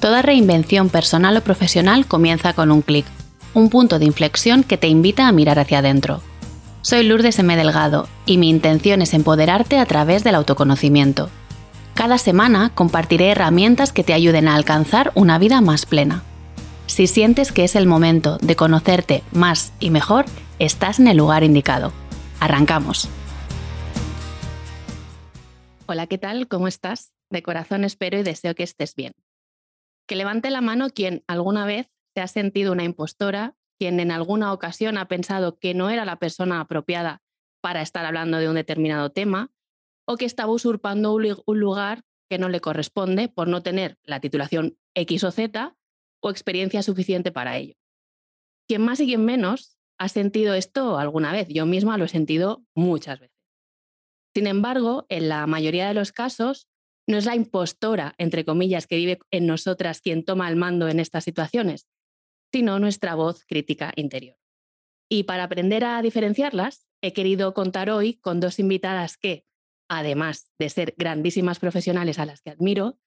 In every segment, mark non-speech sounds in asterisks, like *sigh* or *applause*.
Toda reinvención personal o profesional comienza con un clic, un punto de inflexión que te invita a mirar hacia adentro. Soy Lourdes M. Delgado y mi intención es empoderarte a través del autoconocimiento. Cada semana compartiré herramientas que te ayuden a alcanzar una vida más plena. Si sientes que es el momento de conocerte más y mejor, estás en el lugar indicado. Arrancamos. Hola, ¿qué tal? ¿Cómo estás? De corazón espero y deseo que estés bien. Que levante la mano quien alguna vez se ha sentido una impostora, quien en alguna ocasión ha pensado que no era la persona apropiada para estar hablando de un determinado tema o que estaba usurpando un lugar que no le corresponde por no tener la titulación X o Z o experiencia suficiente para ello. Quien más y quien menos ha sentido esto alguna vez. Yo misma lo he sentido muchas veces. Sin embargo, en la mayoría de los casos, no es la impostora, entre comillas, que vive en nosotras quien toma el mando en estas situaciones, sino nuestra voz crítica interior. Y para aprender a diferenciarlas, he querido contar hoy con dos invitadas que, además de ser grandísimas profesionales a las que admiro,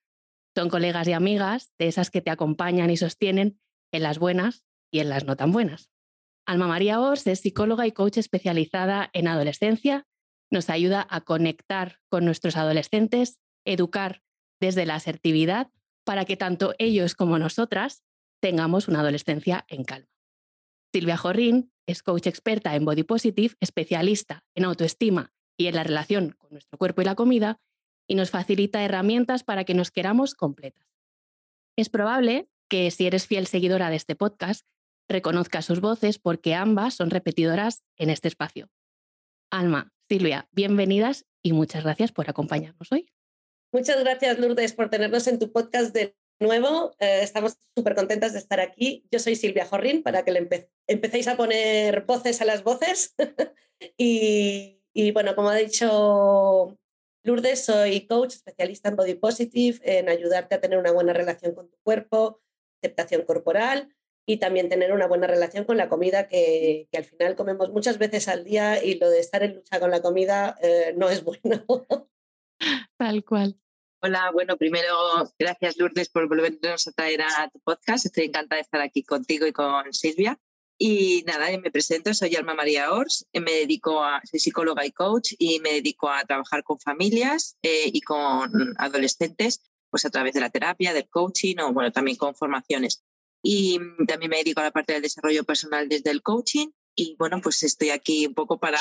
son colegas y amigas de esas que te acompañan y sostienen en las buenas y en las no tan buenas. Alma María Ors es psicóloga y coach especializada en adolescencia. Nos ayuda a conectar con nuestros adolescentes educar desde la asertividad para que tanto ellos como nosotras tengamos una adolescencia en calma. Silvia Jorrín es coach experta en Body Positive, especialista en autoestima y en la relación con nuestro cuerpo y la comida, y nos facilita herramientas para que nos queramos completas. Es probable que si eres fiel seguidora de este podcast, reconozcas sus voces porque ambas son repetidoras en este espacio. Alma, Silvia, bienvenidas y muchas gracias por acompañarnos hoy. Muchas gracias, Lourdes, por tenernos en tu podcast de nuevo. Eh, estamos súper contentas de estar aquí. Yo soy Silvia Jorrín, para que le empecéis a poner voces a las voces. *laughs* y, bueno, como ha dicho Lourdes, soy coach, especialista en Body Positive, en ayudarte a tener una buena relación con tu cuerpo, aceptación corporal y también tener una buena relación con la comida que, al final comemos muchas veces al día y lo de estar en lucha con la comida eh, no es bueno. *laughs* Tal cual. Hola, bueno, primero, gracias Lourdes por volvernos a traer a tu podcast. Estoy encantada de estar aquí contigo y con Silvia. Y nada, me presento, soy Alma María Ors, me dedico a, soy psicóloga y coach y me dedico a trabajar con familias eh, y con adolescentes, pues a través de la terapia, del coaching o bueno, también con formaciones. Y también me dedico a la parte del desarrollo personal desde el coaching y bueno, pues estoy aquí un poco para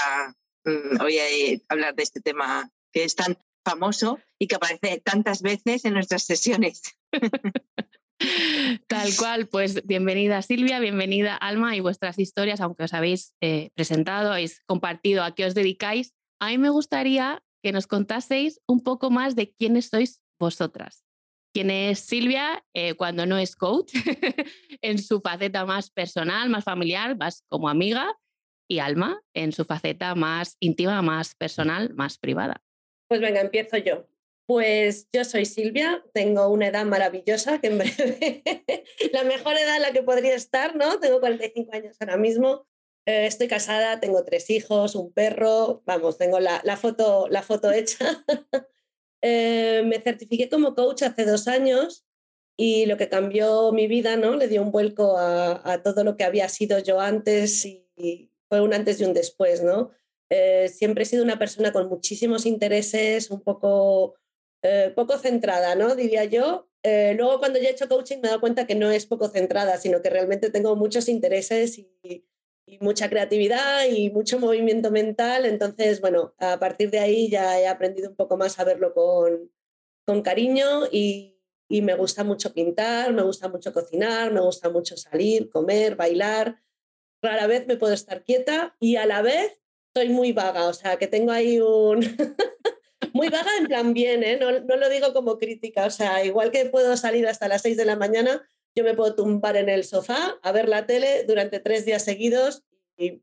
mm, hoy eh, hablar de este tema que es tan famoso y que aparece tantas veces en nuestras sesiones. *laughs* Tal cual, pues bienvenida Silvia, bienvenida Alma y vuestras historias, aunque os habéis eh, presentado, habéis compartido a qué os dedicáis. A mí me gustaría que nos contaseis un poco más de quiénes sois vosotras. ¿Quién es Silvia eh, cuando no es coach? *laughs* en su faceta más personal, más familiar, más como amiga, y Alma en su faceta más íntima, más personal, más privada. Pues venga, empiezo yo. Pues yo soy Silvia, tengo una edad maravillosa, que en *laughs* breve, la mejor edad en la que podría estar, ¿no? Tengo 45 años ahora mismo, eh, estoy casada, tengo tres hijos, un perro, vamos, tengo la, foto, la foto hecha. *laughs* Eh, me certifiqué como coach hace dos años y lo que cambió mi vida, ¿no? Le dio un vuelco a, a todo lo que había sido yo antes y fue un antes y un después, ¿no? Eh, siempre he sido una persona con muchísimos intereses, un poco, eh, poco centrada, ¿no? Diría yo. Eh, luego cuando ya he hecho coaching me he dado cuenta que no es poco centrada, sino que realmente tengo muchos intereses y, mucha creatividad y mucho movimiento mental. Entonces, bueno, a partir de ahí ya he aprendido un poco más a verlo con, con cariño y, y me gusta mucho pintar, me gusta mucho cocinar, me gusta mucho salir, comer, bailar. Rara vez me puedo estar quieta y a la vez soy muy vaga, o sea, que tengo ahí un... *laughs* muy vaga en plan bien, ¿eh? no, lo digo como crítica, o sea, igual que puedo salir hasta las 6 de la mañana, yo me puedo tumbar en el sofá a ver la tele durante tres días seguidos y,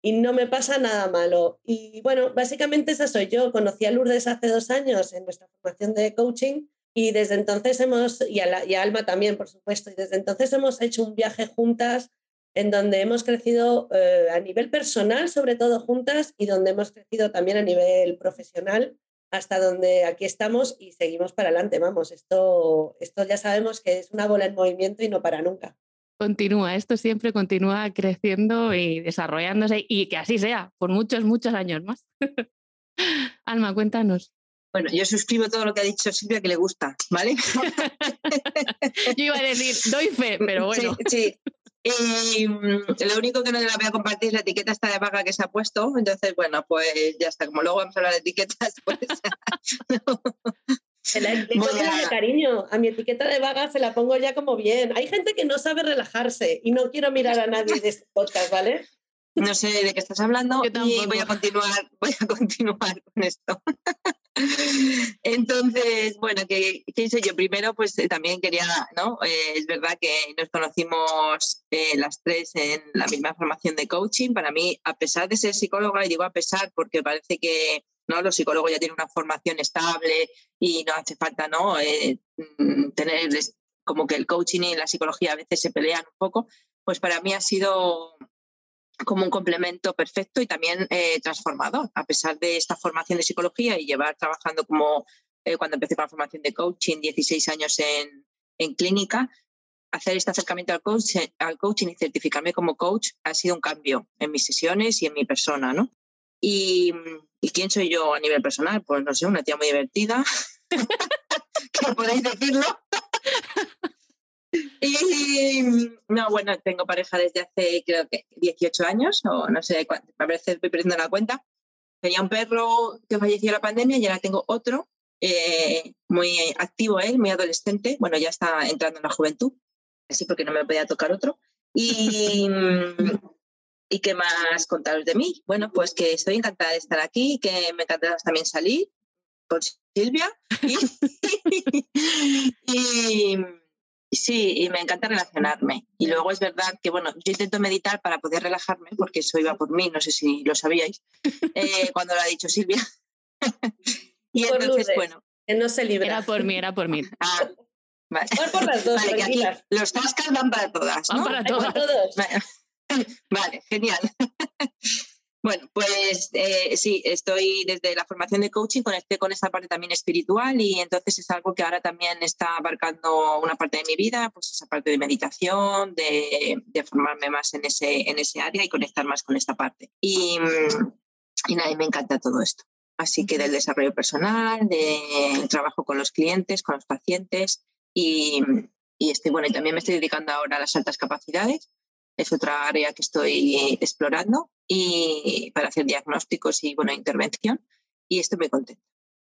y no me pasa nada malo. Y bueno, básicamente esa soy yo. Conocí a Lourdes hace dos años en nuestra formación de coaching y desde entonces hemos, y a, y a Alma también, por supuesto, y desde entonces hemos hecho un viaje juntas en donde hemos crecido eh, a nivel personal, sobre todo juntas, y donde hemos crecido también a nivel profesional. hasta donde aquí estamos y seguimos para adelante. Vamos, esto, esto ya sabemos que es una bola en movimiento y no para nunca. Continúa, esto siempre continúa creciendo y desarrollándose y que así sea, por muchos, muchos años más. *laughs* Alma, cuéntanos. Bueno, yo suscribo todo lo que ha dicho Silvia que le gusta, ¿vale? *laughs* yo iba a decir, doy fe, pero bueno. Sí, Y mm, lo único que no te la voy a compartir es la etiqueta esta de vaga que se ha puesto. Entonces, bueno, pues ya está. Como luego vamos a hablar de etiquetas, *laughs* pues. La a... de cariño. A mi etiqueta de vaga se la pongo ya como bien. Hay gente que no sabe relajarse y no quiero mirar a nadie de este podcast, ¿vale? No sé de qué estás hablando y voy a continuar, *laughs* voy a continuar con esto. Entonces, bueno, ¿qué, hice yo? Primero, pues eh, también quería, ¿no? Eh, es verdad que nos conocimos eh, las tres en la misma formación de coaching. Para mí, a pesar de ser psicóloga, y digo a pesar porque parece que ¿no? los psicólogos ya tienen una formación estable y no hace falta ¿no? Mm, tener como que el coaching y la psicología a veces se pelean un poco, pues para mí ha sido como un complemento perfecto y también eh, transformador, a pesar de esta formación de psicología y llevar trabajando como eh, cuando empecé con la formación de coaching, 16 años en, en clínica, hacer este acercamiento al, coach, al coaching y certificarme como coach ha sido un cambio en mis sesiones y en mi persona, ¿no? Y, ¿y quién soy yo a nivel personal? Pues no sé, una tía muy divertida, *laughs* que podéis decirlo. Y no, bueno, tengo pareja desde hace creo que 18 años o no sé cuánto, a veces voy perdiendo la cuenta. Tenía un perro que falleció en la pandemia y ahora tengo otro, eh, muy activo él, muy adolescente. Bueno, ya está entrando en la juventud, así porque no me podía tocar otro. Y, ¿Y qué más contaros de mí? Bueno, pues que estoy encantada de estar aquí, que me encantará también salir con Silvia. *laughs* y Sí, y me encanta relacionarme. Y luego es verdad que, bueno, yo intento meditar para poder relajarme, porque eso iba por mí, no sé si lo sabíais, eh, *laughs* cuando lo ha dicho Silvia. *laughs* y entonces, bueno. Que no se libra. Era por mí, era por mí. *laughs* Ah, vale. por las dos, vale, aquí los tascas van para todas. ¿no? Van para todas. Vale, genial. Bueno, pues eh, sí, estoy desde la formación de coaching, conecté con esta parte también espiritual y entonces es algo que ahora también está abarcando una parte de mi vida, pues esa parte de meditación, de, formarme más en ese, en ese área y conectar más con esta parte. Y, y nada, me encanta todo esto. Así que del desarrollo personal, del trabajo con los clientes, con los pacientes y, y estoy, bueno, y también me estoy dedicando ahora a las altas capacidades es otra área que estoy explorando y para hacer diagnósticos y bueno, intervención y estoy muy contenta.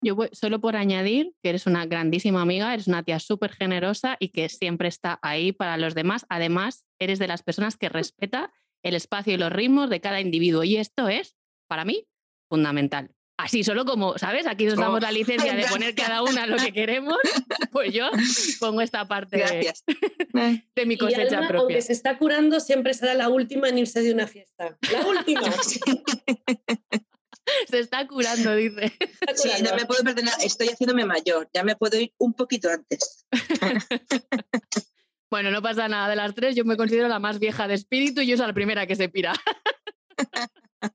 Yo voy, solo por añadir que eres una grandísima amiga, eres una tía súper generosa y que siempre está ahí para los demás. Además, eres de las personas que respeta el espacio y los ritmos de cada individuo y esto es, para mí, fundamental así solo como, ¿sabes? Aquí nos damos la oh, licencia de poner cada una lo que queremos, pues yo pongo esta parte de, mi cosecha propia. Aunque se está curando, siempre será la última en irse de una fiesta. La última. *laughs* se está curando, dice. Sí, no me puedo perdonar, estoy haciéndome mayor, ya me puedo ir un poquito antes. *laughs* bueno, no pasa nada de las tres, yo me considero la más vieja de espíritu y yo soy la primera que se pira. *laughs*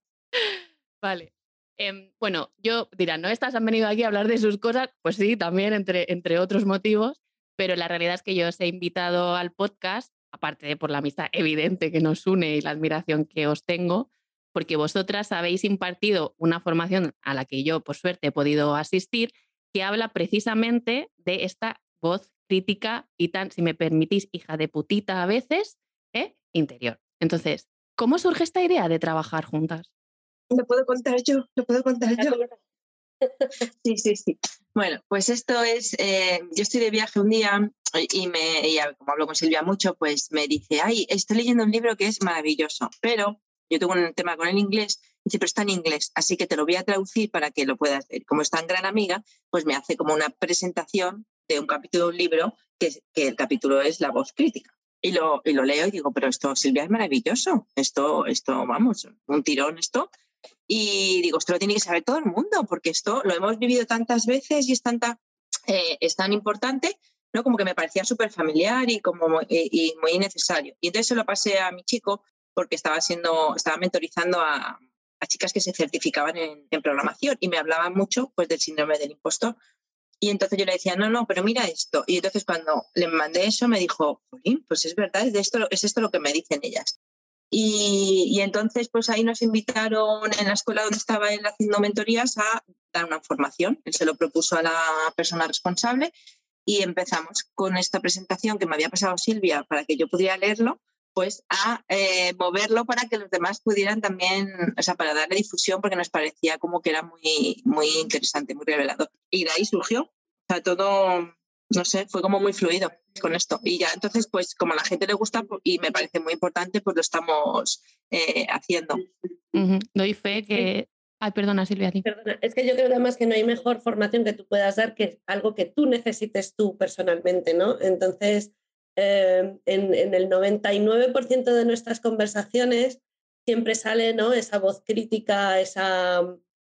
vale. Em, bueno, yo dirán, ¿no? Estas han venido aquí a hablar de sus cosas. Pues sí, también entre, entre otros motivos, pero la realidad es que yo os he invitado al podcast, aparte de por la amistad evidente que nos une y la admiración que os tengo, porque vosotras habéis impartido una formación a la que yo, por suerte, he podido asistir, que habla precisamente de esta voz crítica y tan, si me permitís, hija de putita a veces, ¿eh? interior. Entonces, ¿cómo surge esta idea de trabajar juntas? Lo puedo contar yo, lo puedo contar yo. *laughs* Sí, sí, sí. Bueno, pues esto es, eh, yo estoy de viaje un día y, me, como hablo con Silvia mucho, pues me dice, ay, estoy leyendo un libro que es maravilloso, pero yo tengo un tema con el inglés, dice, pero está en inglés, así que te lo voy a traducir para que lo puedas ver. Como es tan gran amiga, pues me hace como una presentación de un capítulo de un libro, que, que el capítulo es La voz crítica. Y lo, y lo leo y digo, pero esto, Silvia, es maravilloso. Esto, esto, vamos, un tirón esto. Y digo, esto lo tiene que saber todo el mundo, porque esto lo hemos vivido tantas veces y es, tanta, eh, es tan importante, ¿no? Como que me parecía súper familiar y, como, y, muy necesario. Y entonces se lo pasé a mi chico porque estaba, siendo, estaba mentorizando a, a chicas que se certificaban en, programación y me hablaban mucho pues, del síndrome del impostor. Y entonces yo le decía, no, no, pero mira esto. Y entonces cuando le mandé eso me dijo, pues es verdad, es, de esto, es esto lo que me dicen ellas. Y, entonces, pues ahí nos invitaron en la escuela donde estaba él haciendo mentorías a dar una formación. Él se lo propuso a la persona responsable y empezamos con esta presentación que me había pasado Silvia para que yo pudiera leerlo, pues a eh, moverlo para que los demás pudieran también, o sea, para darle difusión porque nos parecía como que era muy, muy interesante, muy revelador. Y de ahí surgió, o sea, todo, no sé, fue como muy fluido con esto. Y ya entonces, pues como a la gente le gusta y me parece muy importante, pues lo estamos eh, haciendo. Doy fe que... Ay, perdona Silvia. Perdona, es que yo creo además que no hay mejor formación que tú puedas dar que algo que tú necesites tú personalmente, ¿no? Entonces, eh, en, en, el 99% de nuestras conversaciones siempre sale, ¿no? Esa voz crítica, esa,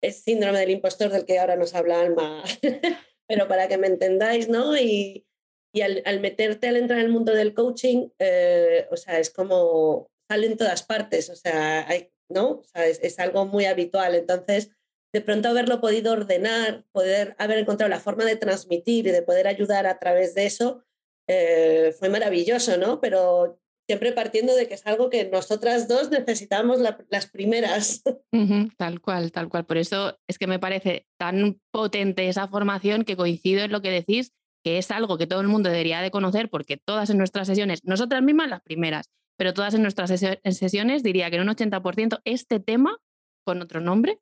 ese síndrome del impostor del que ahora nos habla Alma. *laughs* Pero para que me entendáis, ¿no? Y, y al, meterte al entrar en el mundo del coaching, eh, o sea, es como sale en todas partes, o sea, ¿no? Es, algo muy habitual. Entonces, de pronto haberlo podido ordenar, poder haber encontrado la forma de transmitir y de poder ayudar a través de eso, eh, fue maravilloso, ¿no? Pero siempre partiendo de que es algo que nosotras dos necesitamos la, las primeras. *laughs* tal cual, tal cual. Por eso es que me parece tan potente esa formación que coincido en lo que decís que es algo que todo el mundo debería de conocer porque todas en nuestras sesiones, nosotras mismas las primeras, pero todas en nuestras sesiones diría que en un 80% este tema, con otro nombre,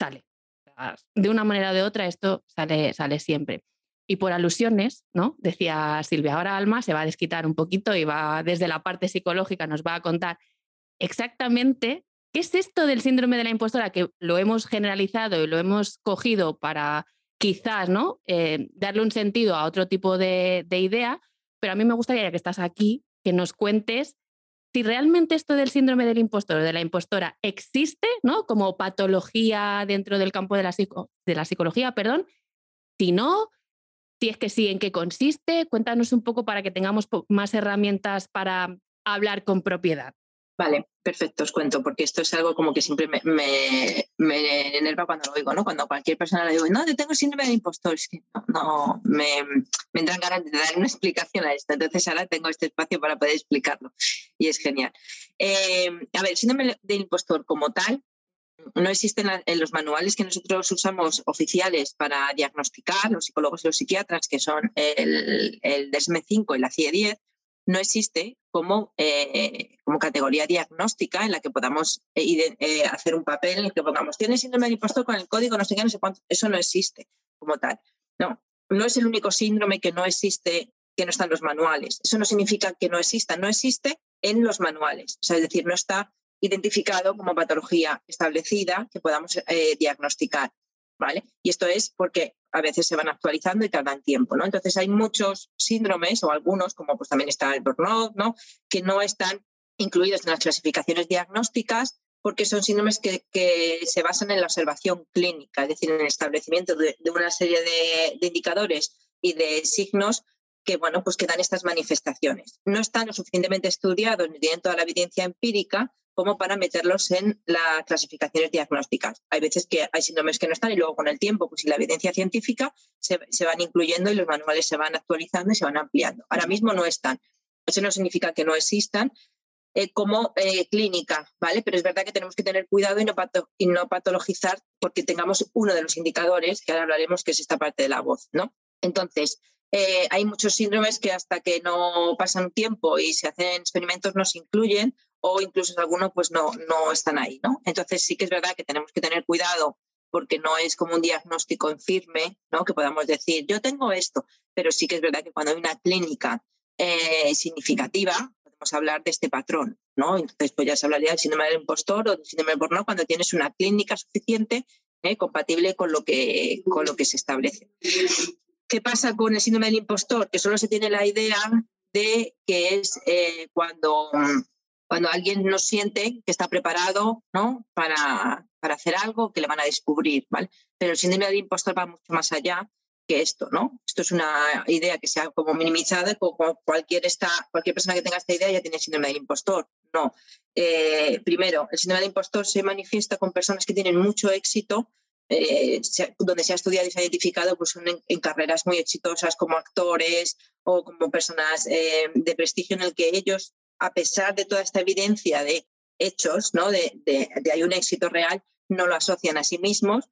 sale. De una manera o de otra esto sale, sale siempre. Y por alusiones, ¿no? Decía Silvia, ahora Alma se va a desquitar un poquito y va desde la parte psicológica, nos va a contar exactamente qué es esto del síndrome de la impostora, que lo hemos generalizado y lo hemos cogido para quizás, ¿no? Eh, darle un sentido a otro tipo de, idea, pero a mí me gustaría, que estás aquí, que nos cuentes si realmente esto del síndrome del impostor o de la impostora existe, ¿no? Como patología dentro del campo de la, de la psicología, perdón. Si no, si es que sí, en qué consiste, cuéntanos un poco para que tengamos más herramientas para hablar con propiedad. Vale, perfecto, os cuento, porque esto es algo como que siempre me, enerva cuando lo oigo, ¿no? Cuando cualquier persona le digo, no, yo tengo síndrome de impostor, es que no, me, me entran ganas de dar una explicación a esto. Entonces ahora tengo este espacio para poder explicarlo y es genial. Eh, a ver, síndrome de impostor como tal, no existen en los manuales que nosotros usamos oficiales para diagnosticar, los psicólogos y los psiquiatras, que son el, el DSM-5 y la CIE-10, no existe como, eh, como categoría diagnóstica en la que podamos eh, eh, hacer un papel en el que pongamos, tiene síndrome del impostor con el código, no sé qué, no sé cuánto. Eso no existe como tal. No, no es el único síndrome que no existe, que no está en los manuales. Eso no significa que no exista, no existe en los manuales. Es decir, no está identificado como patología establecida que podamos diagnosticar. Y esto es porque a veces se van actualizando y tardan tiempo, ¿no? Entonces hay muchos síndromes o algunos, como pues también está el burnout, ¿no? Que no están incluidos en las clasificaciones diagnósticas porque son síndromes que, se basan en la observación clínica, es decir, en el establecimiento de, una serie de, de, indicadores y de signos que, bueno, pues que dan estas manifestaciones. No están lo suficientemente estudiados ni tienen toda la evidencia empírica como para meterlos en las clasificaciones diagnósticas. Hay veces que hay síndromes que no están y luego con el tiempo, pues y la evidencia científica, se, van incluyendo y los manuales se van actualizando y se van ampliando. Ahora mismo no están. Eso no significa que no existan eh, como eh, clínica, ¿vale? Pero es verdad que tenemos que tener cuidado y no, y no patologizar porque tengamos uno de los indicadores, que ahora hablaremos, que es esta parte de la voz, ¿no? Entonces, eh, hay muchos síndromes que hasta que no pasan tiempo y se hacen experimentos no se incluyen o incluso algunos pues no, no están ahí, ¿no? Entonces sí que es verdad que tenemos que tener cuidado porque no es como un diagnóstico en firme, ¿no? Que podamos decir, yo tengo esto, pero sí que es verdad que cuando hay una clínica eh, significativa, podemos hablar de este patrón, ¿no? Entonces, pues ya se hablaría del síndrome del impostor o del síndrome del porno cuando tienes una clínica suficiente ¿eh? compatible con lo, que, con lo que se establece. ¿Qué pasa con el síndrome del impostor? Que solo se tiene la idea de que es eh, cuando cuando alguien no siente que está preparado ¿no? para, para hacer algo que le van a descubrir. ¿vale? Pero el síndrome del impostor va mucho más allá que esto, ¿no? Esto es una idea que se ha como minimizada, como cualquier, cualquier persona que tenga esta idea ya tiene síndrome del impostor. No. Eh, primero, el síndrome del impostor se manifiesta con personas que tienen mucho éxito, eh, donde se ha estudiado y se ha identificado pues, en, carreras muy exitosas como actores o como personas eh, de prestigio en el que ellos, a pesar de toda esta evidencia de hechos, ¿no? de, de, de hay un éxito real, no lo asocian a sí mismos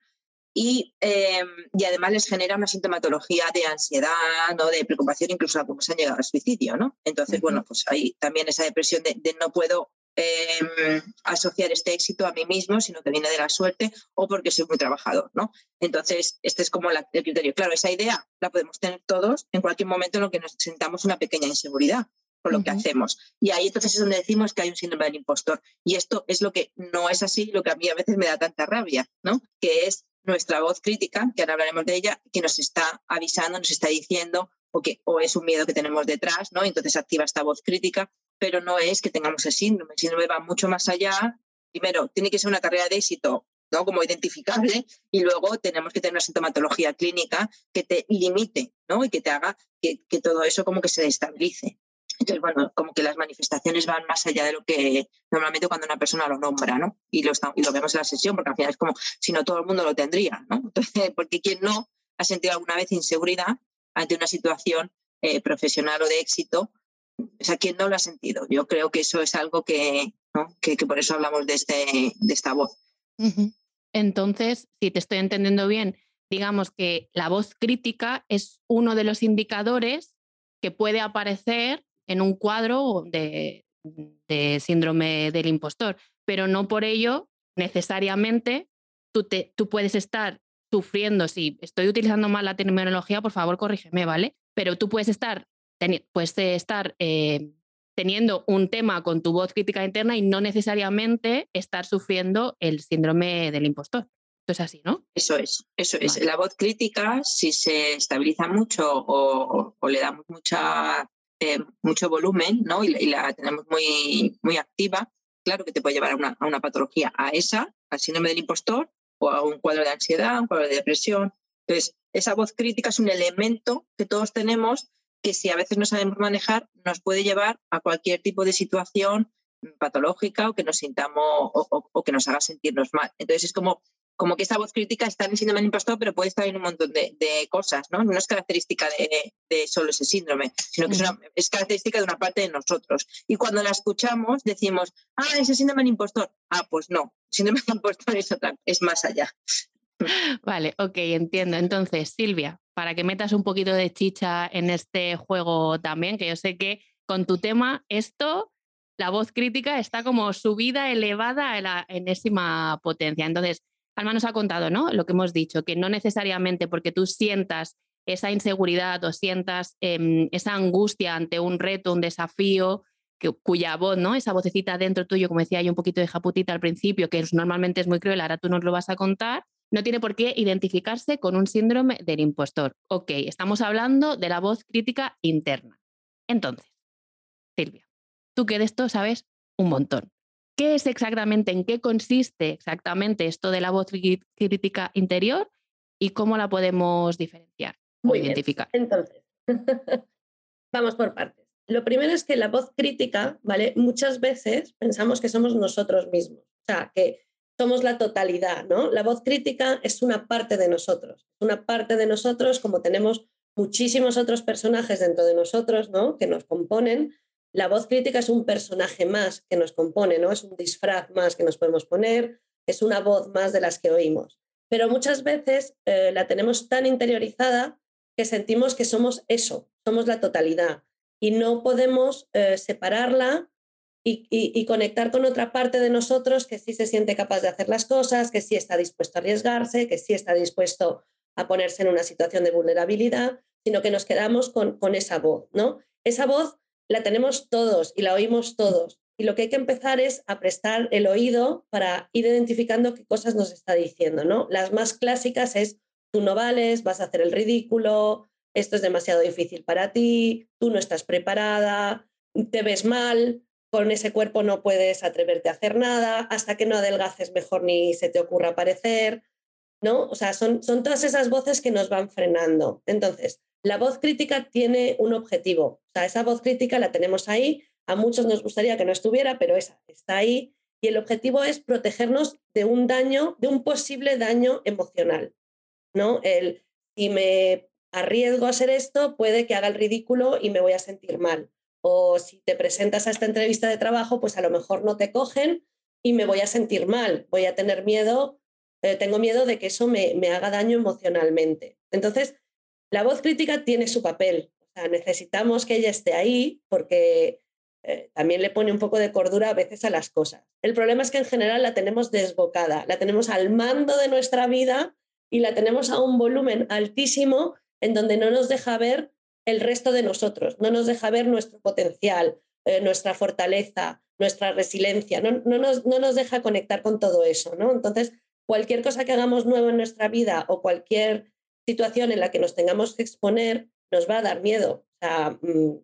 y, em, y, además les genera una sintomatología de ansiedad, ¿no? de preocupación, incluso algunos han llegado al suicidio. ¿no? Entonces, bueno, pues hay también esa depresión de, no puedo em, asociar este éxito a mí mismo, sino que viene de la suerte o porque soy muy trabajador. ¿no? Entonces, este es como el criterio. Claro, esa idea la podemos tener todos en cualquier momento en lo que nos sentamos una pequeña inseguridad con lo que hacemos. Y ahí entonces es donde decimos que hay un síndrome del impostor. Y esto es lo que no es así, lo que a mí a veces me da tanta rabia, ¿no? Que es nuestra voz crítica, que ahora hablaremos de ella, que nos está avisando, nos está diciendo o que o es un miedo que tenemos detrás, ¿no? Entonces activa esta voz crítica, pero no es que tengamos el síndrome. El síndrome va mucho más allá. Primero, tiene que ser una carrera de éxito, ¿no? Como identificable, y luego tenemos que tener una sintomatología clínica que te limite, ¿no? Y que te haga que, que todo eso como que se estabilice. Entonces, bueno, como que las manifestaciones van más allá de lo que normalmente cuando una persona lo nombra, ¿no? Y lo, y lo vemos en la sesión, porque al final es como si no todo el mundo lo tendría, ¿no? *laughs* Entonces, porque quien no ha sentido alguna vez inseguridad ante una situación eh, profesional o de éxito, o sea, quien no lo ha sentido. Yo creo que eso es algo que, ¿no? que, por eso hablamos de, este, de esta voz. Entonces, si te estoy entendiendo bien, digamos que la voz crítica es uno de los indicadores que puede aparecer en un cuadro de, síndrome del impostor, pero no por ello necesariamente tú, te, tú puedes estar sufriendo, si estoy utilizando mal la terminología, por favor corrígeme, ¿vale? Pero tú puedes estar, puedes estar eh, teniendo un tema con tu voz crítica interna y no necesariamente estar sufriendo el síndrome del impostor. Esto es así, ¿no? Eso es, eso es. La voz crítica, si se estabiliza mucho o, o le damos mucha eh, mucho volumen ¿no? y, la tenemos muy, muy activa, claro que te puede llevar a una, patología, a esa, al síndrome del impostor o a un cuadro de ansiedad, un cuadro de depresión. Entonces, esa voz crítica es un elemento que todos tenemos que si a veces no sabemos manejar, nos puede llevar a cualquier tipo de situación patológica o que nos sintamos o, o que nos haga sentirnos mal. Entonces, es como como que esta voz crítica está en el síndrome del impostor, pero puede estar en un montón de, cosas, ¿no? No es característica de, solo ese síndrome, sino que es, característica de una parte de nosotros. Y cuando la escuchamos, decimos, ah, ese síndrome del impostor. Ah, pues no, el síndrome del impostor es, otra, es más allá. Vale, ok, entiendo. Entonces, Silvia, para que metas un poquito de chicha en este juego también, que yo sé que con tu tema, esto, la voz crítica está como subida, elevada a la enésima potencia. Entonces, Alma nos ha contado, ¿no? Lo que hemos dicho, que no necesariamente porque tú sientas esa inseguridad o sientas em, esa angustia ante un reto, un desafío, que, cuya voz, ¿no? Esa vocecita dentro tuyo, como decía yo un poquito de japutita al principio, que normalmente es muy cruel, ahora tú nos lo vas a contar, no tiene por qué identificarse con un síndrome del impostor. Ok, estamos hablando de la voz crítica interna. Entonces, Silvia, tú que de esto sabes un montón. ¿Qué es exactamente, en qué consiste exactamente esto de la voz crítica interior y cómo la podemos diferenciar o identificar? Entonces, *laughs* vamos por partes. Lo primero es que la voz crítica, ¿vale? Muchas veces pensamos que somos nosotros mismos, o sea, que somos la totalidad, ¿no? La voz crítica es una parte de nosotros, una parte de nosotros como tenemos muchísimos otros personajes dentro de nosotros, ¿no? Que nos componen, la voz crítica es un personaje más que nos compone, ¿no? Es un disfraz más que nos podemos poner, es una voz más de las que oímos. Pero muchas veces eh, la tenemos tan interiorizada que sentimos que somos eso, somos la totalidad y no podemos eh, separarla y, conectar con otra parte de nosotros que sí se siente capaz de hacer las cosas, que sí está dispuesto a arriesgarse, que sí está dispuesto a ponerse en una situación de vulnerabilidad, sino que nos quedamos con, con esa voz, ¿no? Esa voz la tenemos todos y la oímos todos. Y lo que hay que empezar es a prestar el oído para ir identificando qué cosas nos está diciendo, ¿no? Las más clásicas es, tú no vales, vas a hacer el ridículo, esto es demasiado difícil para ti, tú no estás preparada, te ves mal, con ese cuerpo no puedes atreverte a hacer nada, hasta que no adelgaces mejor ni se te ocurra aparecer. ¿no? O sea, son, son todas esas voces que nos van frenando. Entonces, la voz crítica tiene un objetivo. O sea, esa voz crítica la tenemos ahí. A muchos nos gustaría que no estuviera, pero esa está ahí. Y el objetivo es protegernos de un daño, de un posible daño emocional. ¿no? El, si me arriesgo a hacer esto, puede que haga el ridículo y me voy a sentir mal. O si te presentas a esta entrevista de trabajo, pues a lo mejor no te cogen y me voy a sentir mal. Voy a tener miedo, eh, tengo miedo de que eso me, me haga daño emocionalmente. Entonces, la voz crítica tiene su papel. Necesitamos que ella esté ahí porque eh, también le pone un poco de cordura a veces a las cosas. El problema es que en general la tenemos desbocada, la tenemos al mando de nuestra vida y la tenemos a un volumen altísimo en donde no nos deja ver el resto de nosotros, no nos deja ver nuestro potencial, eh, nuestra fortaleza, nuestra resiliencia, no, no, nos, no, nos, deja conectar con todo eso. ¿no? Entonces, cualquier cosa que hagamos nuevo en nuestra vida o cualquier situación en la que nos tengamos que exponer nos va a dar miedo. O sea, mm,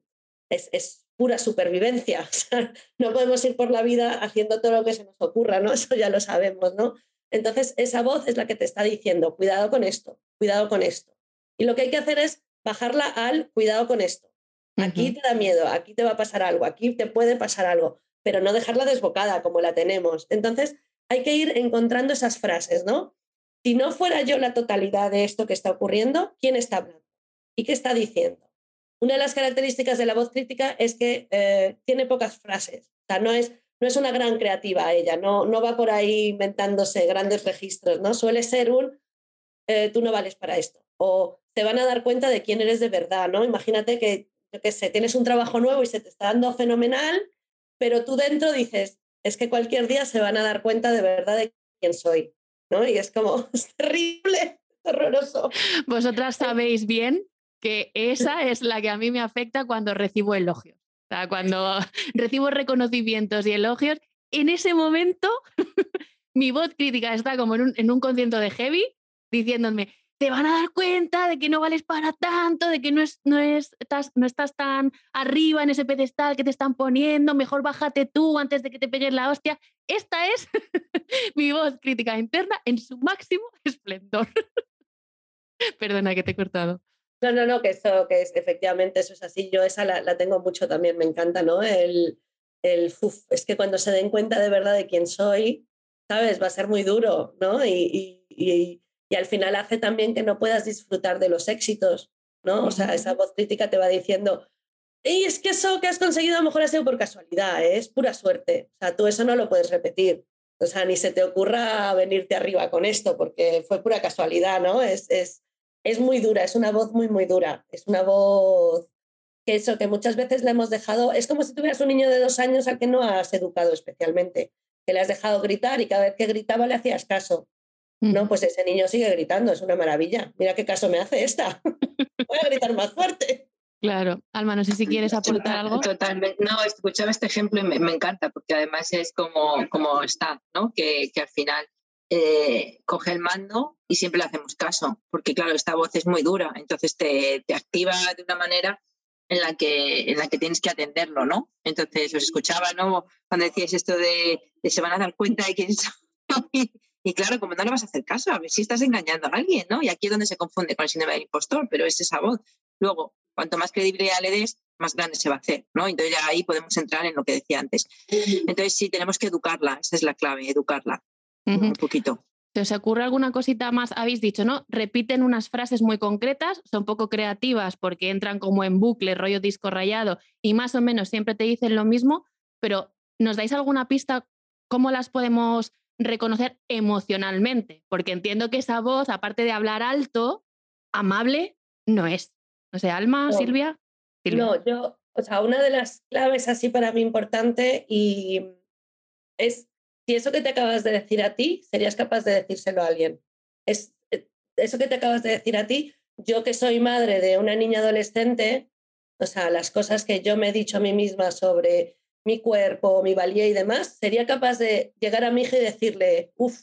es, es, pura supervivencia. *laughs* no podemos ir por la vida haciendo todo lo que se nos ocurra, ¿no? *laughs* Eso ya lo sabemos, ¿no? Entonces, esa voz es la que te está diciendo, cuidado con esto, cuidado con esto. Y lo que hay que hacer es bajarla al cuidado con esto. Aquí te da miedo, aquí te va a pasar algo, aquí te puede pasar algo, pero no dejarla desbocada como la tenemos. Entonces, hay que ir encontrando esas frases, ¿no? Si no fuera yo la totalidad de esto que está ocurriendo, ¿quién está hablando? ¿Y qué está diciendo? Una de las características de la voz crítica es que eh, tiene pocas frases. O sea, no es, no es una gran creativa ella, no, no va por ahí inventándose grandes registros, ¿no? Suele ser un, eh, tú no vales para esto. O te van a dar cuenta de quién eres de verdad, ¿no? Imagínate que, yo qué sé, tienes un trabajo nuevo y se te está dando fenomenal, pero tú dentro dices, es que cualquier día se van a dar cuenta de verdad de quién soy, ¿no? Y es como, *laughs* es terrible, horroroso. Vosotras sabéis bien que esa es la que a mí me afecta cuando recibo elogios. O sea, cuando *laughs* recibo reconocimientos y elogios, en ese momento *laughs* mi voz crítica está como en un, en un concierto de heavy diciéndome, te van a dar cuenta de que no vales para tanto, de que no, es, no, es, estás, no estás tan arriba en ese pedestal que te están poniendo, mejor bájate tú antes de que te peguen la hostia. Esta es *laughs* mi voz crítica interna en su máximo esplendor. *laughs* Perdona que te he cortado. No, no, no, que eso, que es, efectivamente eso es así. Yo esa la, tengo mucho también, me encanta, ¿no? El, el es que cuando se den cuenta de verdad de quién soy, ¿sabes? Va a ser muy duro, ¿no? y y al final hace también que no puedas disfrutar de los éxitos, ¿no? O sea, esa voz crítica te va diciendo, y es que eso que has conseguido a lo mejor ha sido por casualidad, ¿eh? es pura suerte. O sea, tú eso no lo puedes repetir. O sea, ni se te ocurra venirte arriba con esto, porque fue pura casualidad, ¿no? Es, es, es muy dura, es una voz muy, muy dura. Es una voz que eso, que muchas veces le hemos dejado, es como si tuvieras un niño de dos años al que no has educado especialmente, que le has dejado gritar y cada vez que gritaba le hacías caso. No, pues ese niño sigue gritando, es una maravilla. Mira qué caso me hace esta. *laughs* Voy a gritar más fuerte. Claro, Alma, no sé si quieres aportar algo. Totalmente. No, escuchaba este ejemplo y me, encanta porque además es como, como está, ¿no? Que, que al final eh, coge el mando y siempre le hacemos caso, porque claro, esta voz es muy dura, entonces te, te activa de una manera en la que en la que tienes que atenderlo, ¿no? Entonces os escuchaba, ¿no? Cuando decíais esto de, de se van a dar cuenta de quién soy y claro, como no le vas a hacer caso, a ver si estás engañando a alguien, ¿no? Y aquí es donde se confunde con el síndrome del impostor, pero es esa voz. Luego, cuanto más credibilidad le des, más grande se va a hacer, ¿no? Entonces ya ahí podemos entrar en lo que decía antes. Entonces sí, tenemos que educarla, esa es la clave, educarla un poquito. ¿Se os ocurre alguna cosita más? Habéis dicho, ¿no? Repiten unas frases muy concretas, son poco creativas porque entran como en bucle, rollo disco rayado y más o menos siempre te dicen lo mismo, pero ¿nos dais alguna pista cómo las podemos reconocer emocionalmente, porque entiendo que esa voz, aparte de hablar alto, amable, no es. No sé, Alma, Silvia, No, yo, o sea, una de las claves así para mí importante y es si eso que te acabas de decir a ti, serías capaz de decírselo a alguien. Es eh, eso que te acabas de decir a ti, yo que soy madre de una niña adolescente, o sea, las cosas que yo me he dicho a mí misma sobre mi cuerpo, mi valía y demás, sería capaz de llegar a mi hija y decirle, uff,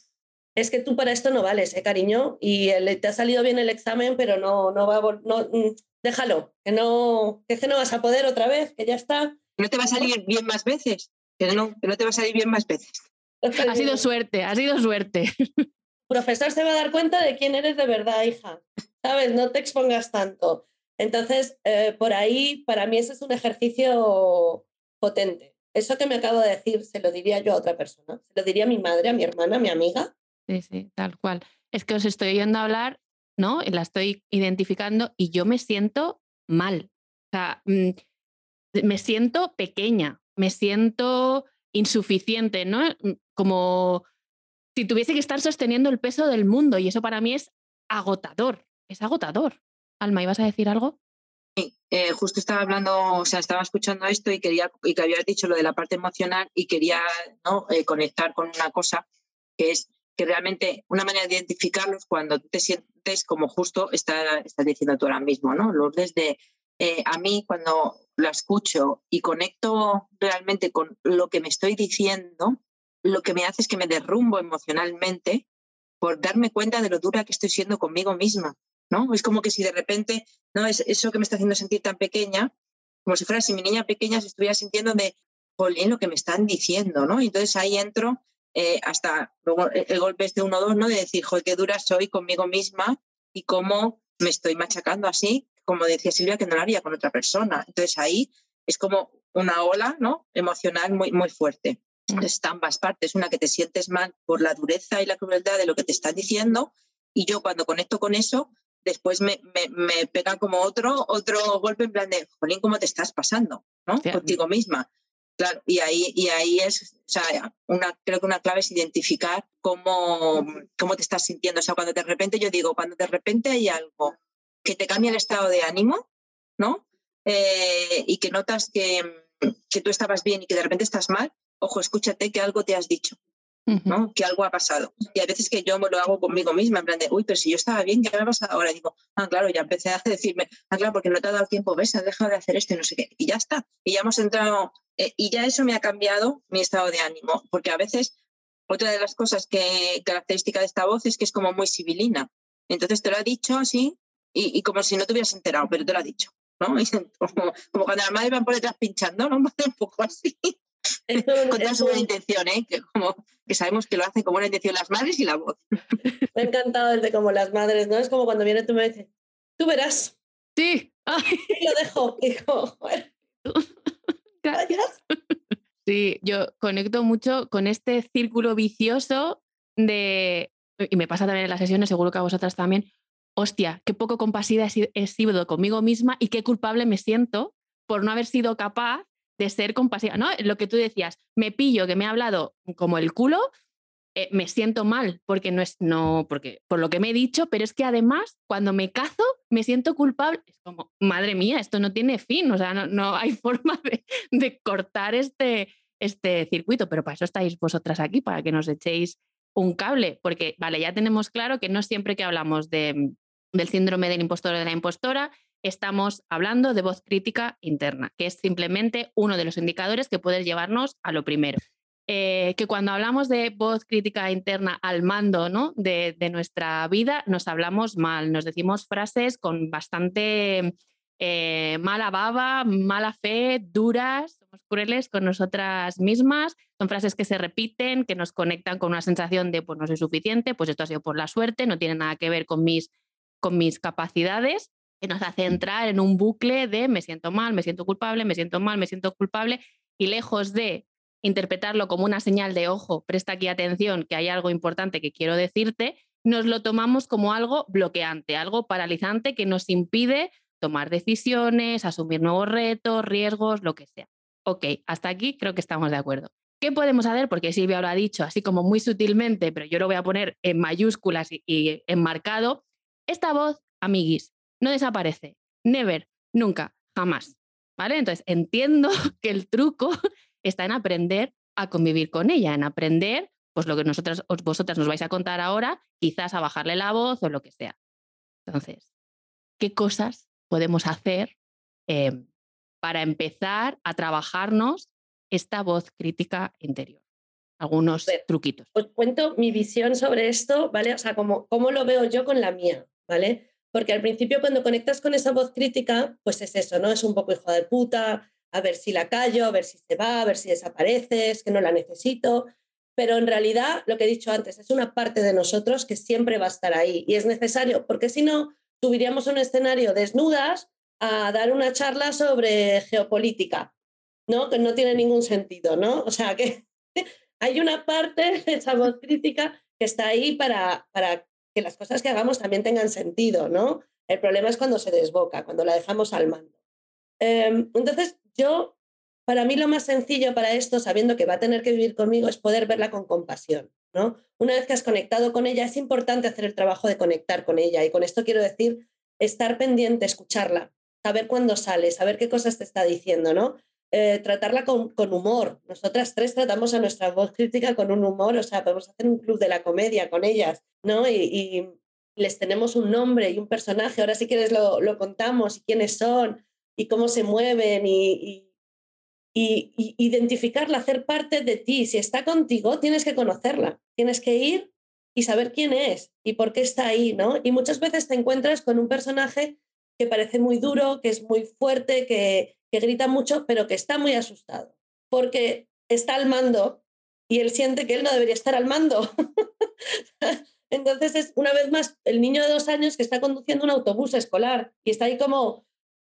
es que tú para esto no vales, ¿eh, cariño? Y te ha salido bien el examen, pero no, no va a... No, mm, déjalo, que no, que, no vas a poder otra vez, que ya está. No te va a salir bien más veces, que no, que no te va a salir bien más veces. Ha sido suerte, ha sido suerte. *laughs* profesor se va a dar cuenta de quién eres de verdad, hija. ¿Sabes? No te expongas tanto. Entonces, eh, por ahí, para mí ese es un ejercicio potente. Eso que me acabo de decir, se lo diría yo a otra persona. Se lo diría a mi madre, a mi hermana, a mi amiga. Sí, sí, tal cual. Es que os estoy oyendo hablar, ¿no? La estoy identificando y yo me siento mal. O sea, mm, me siento pequeña, me siento insuficiente, ¿no? Mm, como si tuviese que estar sosteniendo el peso del mundo y eso para mí es agotador, es agotador. Alma, ¿ibas a decir algo? Sí, eh, justo estaba hablando, o sea, estaba escuchando esto y quería, y que habías dicho lo de la parte emocional y quería ¿no? Eh, conectar con una cosa que es que realmente una manera de identificarlos cuando te sientes como justo está, estás diciendo tú ahora mismo, ¿no? Los desde eh, a mí cuando la escucho y conecto realmente con lo que me estoy diciendo, lo que me hace es que me derrumbo emocionalmente por darme cuenta de lo dura que estoy siendo conmigo misma, ¿no? Es como que si de repente, ¿no? Es eso que me está haciendo sentir tan pequeña, como si fuera si mi niña pequeña se estuviera sintiendo de, jolín, lo que me están diciendo, ¿no? Y entonces ahí entro eh, hasta luego el golpe este uno dos, ¿no? De decir, joder, qué dura soy conmigo misma y cómo me estoy machacando así, como decía Silvia, que no lo haría con otra persona. Entonces ahí es como una ola, ¿no? Emocional muy, muy fuerte. Entonces, ambas partes, una que te sientes mal por la dureza y la crueldad de lo que te están diciendo, y yo cuando conecto con eso, después me, me, me pega como otro, otro golpe en plan de, jolín, ¿cómo te estás pasando? ¿no? Contigo misma. Claro, y ahí, y ahí es, o sea, una, creo que una clave es identificar cómo, cómo te estás sintiendo. O sea, cuando de repente, yo digo, cuando de repente hay algo que te cambia el estado de ánimo, ¿no? Eh, y que notas que, que tú estabas bien y que de repente estás mal, ojo, escúchate que algo te has dicho, ¿no? Que algo ha pasado. Y a veces que yo lo hago conmigo misma, en plan de, uy, pero si yo estaba bien, ¿qué me ha pasado ahora? digo, ah, claro, ya empecé a decirme, ah, claro, porque no te ha dado tiempo, ves, has dejado de hacer esto y no sé qué. Y ya está. Y ya hemos entrado, eh, y ya eso me ha cambiado mi estado de ánimo, porque a veces otra de las cosas que característica de esta voz es que es como muy civilina. Entonces te lo ha dicho así y, y como si no te hubieras enterado, pero te lo ha dicho. ¿no? *laughs* Como, cuando la madre va por detrás pinchando, ¿no? *laughs* Un poco así. Con toda su buena intención, ¿eh? que, como, que sabemos que lo hacen con buena intención las madres y la voz. Me ha encantado el de como las madres, ¿no? Es como cuando viene tú me dices, tú verás. Sí. Y lo dejo. Y digo, *laughs* Sí, yo conecto mucho con este círculo vicioso de, y me pasa también en las sesiones, seguro que a vosotras también, hostia, qué poco compasiva he sido conmigo misma y qué culpable me siento por no haber sido capaz de ser compasiva, ¿no? Lo que tú decías, me pillo que me ha hablado como el culo, eh, me siento mal porque no es, no, porque por lo que me he dicho, pero es que además cuando me cazo me siento culpable. Es como, madre mía, esto no tiene fin, o sea, no, no hay *laughs* forma de, de, cortar este, este circuito, pero para eso estáis vosotras aquí, para que nos echéis un cable, porque, vale, ya tenemos claro que no siempre que hablamos de, del síndrome del impostor o de la impostora estamos hablando de voz crítica interna, que es simplemente uno de los indicadores que puede llevarnos a lo primero. Eh, que cuando hablamos de voz crítica interna al mando ¿no? de, nuestra vida, nos hablamos mal, nos decimos frases con bastante eh, mala baba, mala fe, duras, somos crueles con nosotras mismas, son frases que se repiten, que nos conectan con una sensación de pues no soy suficiente, pues esto ha sido por la suerte, no tiene nada que ver con mis, con mis capacidades que nos hace entrar en un bucle de me siento mal, me siento culpable, me siento mal, me siento culpable, y lejos de interpretarlo como una señal de ojo, presta aquí atención, que hay algo importante que quiero decirte, nos lo tomamos como algo bloqueante, algo paralizante que nos impide tomar decisiones, asumir nuevos retos, riesgos, lo que sea. Ok, hasta aquí creo que estamos de acuerdo. ¿Qué podemos hacer? Porque Silvia lo ha dicho así como muy sutilmente, pero yo lo voy a poner en mayúsculas y, enmarcado. Esta voz, amiguis, no desaparece. Never, nunca, jamás. ¿Vale? Entonces, entiendo *laughs* que el truco *laughs* está en aprender a convivir con ella, en aprender, pues lo que nosotras, vosotras nos vais a contar ahora, quizás a bajarle la voz o lo que sea. Entonces, ¿qué cosas podemos hacer em, para empezar a trabajarnos esta voz crítica interior? Algunos truquitos. Os cuento mi visión sobre esto, ¿vale? O sea, como, cómo lo veo yo con la mía, ¿vale? Porque al principio cuando conectas con esa voz crítica, pues es eso, ¿no? Es un poco hijo de puta, a ver si la callo, a ver si se va, a ver si desapareces, que no la necesito. pero en realidad, lo que he dicho antes, es una parte de nosotros que siempre va a estar ahí y es necesario, porque si no, subiríamos a un escenario desnudas a dar una charla sobre geopolítica, ¿no? Que no tiene ningún sentido, ¿no? O sea, que *laughs* hay una parte de esa voz crítica que está ahí para, para que las cosas que hagamos también tengan sentido, ¿no? El problema es cuando se desboca, cuando la dejamos al mando. Em, entonces, yo, para mí lo más sencillo para esto, sabiendo que va a tener que vivir conmigo, es poder verla con compasión, ¿no? Una vez que has conectado con ella, es importante hacer el trabajo de conectar con ella. Y con esto quiero decir estar pendiente, escucharla, saber cuándo sale, saber qué cosas te está diciendo, ¿no? Eh, tratarla con, con, humor. Nosotras tres tratamos a nuestra voz crítica con un humor, o sea, podemos hacer un club de la comedia con ellas, ¿no? Y, les tenemos un nombre y un personaje. Ahora si quieres lo, lo contamos y quiénes son y cómo se mueven y, y, identificarla, hacer parte de ti. Si está contigo, tienes que conocerla, tienes que ir y saber quién es y por qué está ahí, ¿no? Y muchas veces te encuentras con un personaje que parece muy duro, que es muy fuerte, que, que grita mucho, pero que está muy asustado, porque está al mando y él siente que él no debería estar al mando. *laughs* Entonces es una vez más el niño de dos años que está conduciendo un autobús escolar y está ahí como,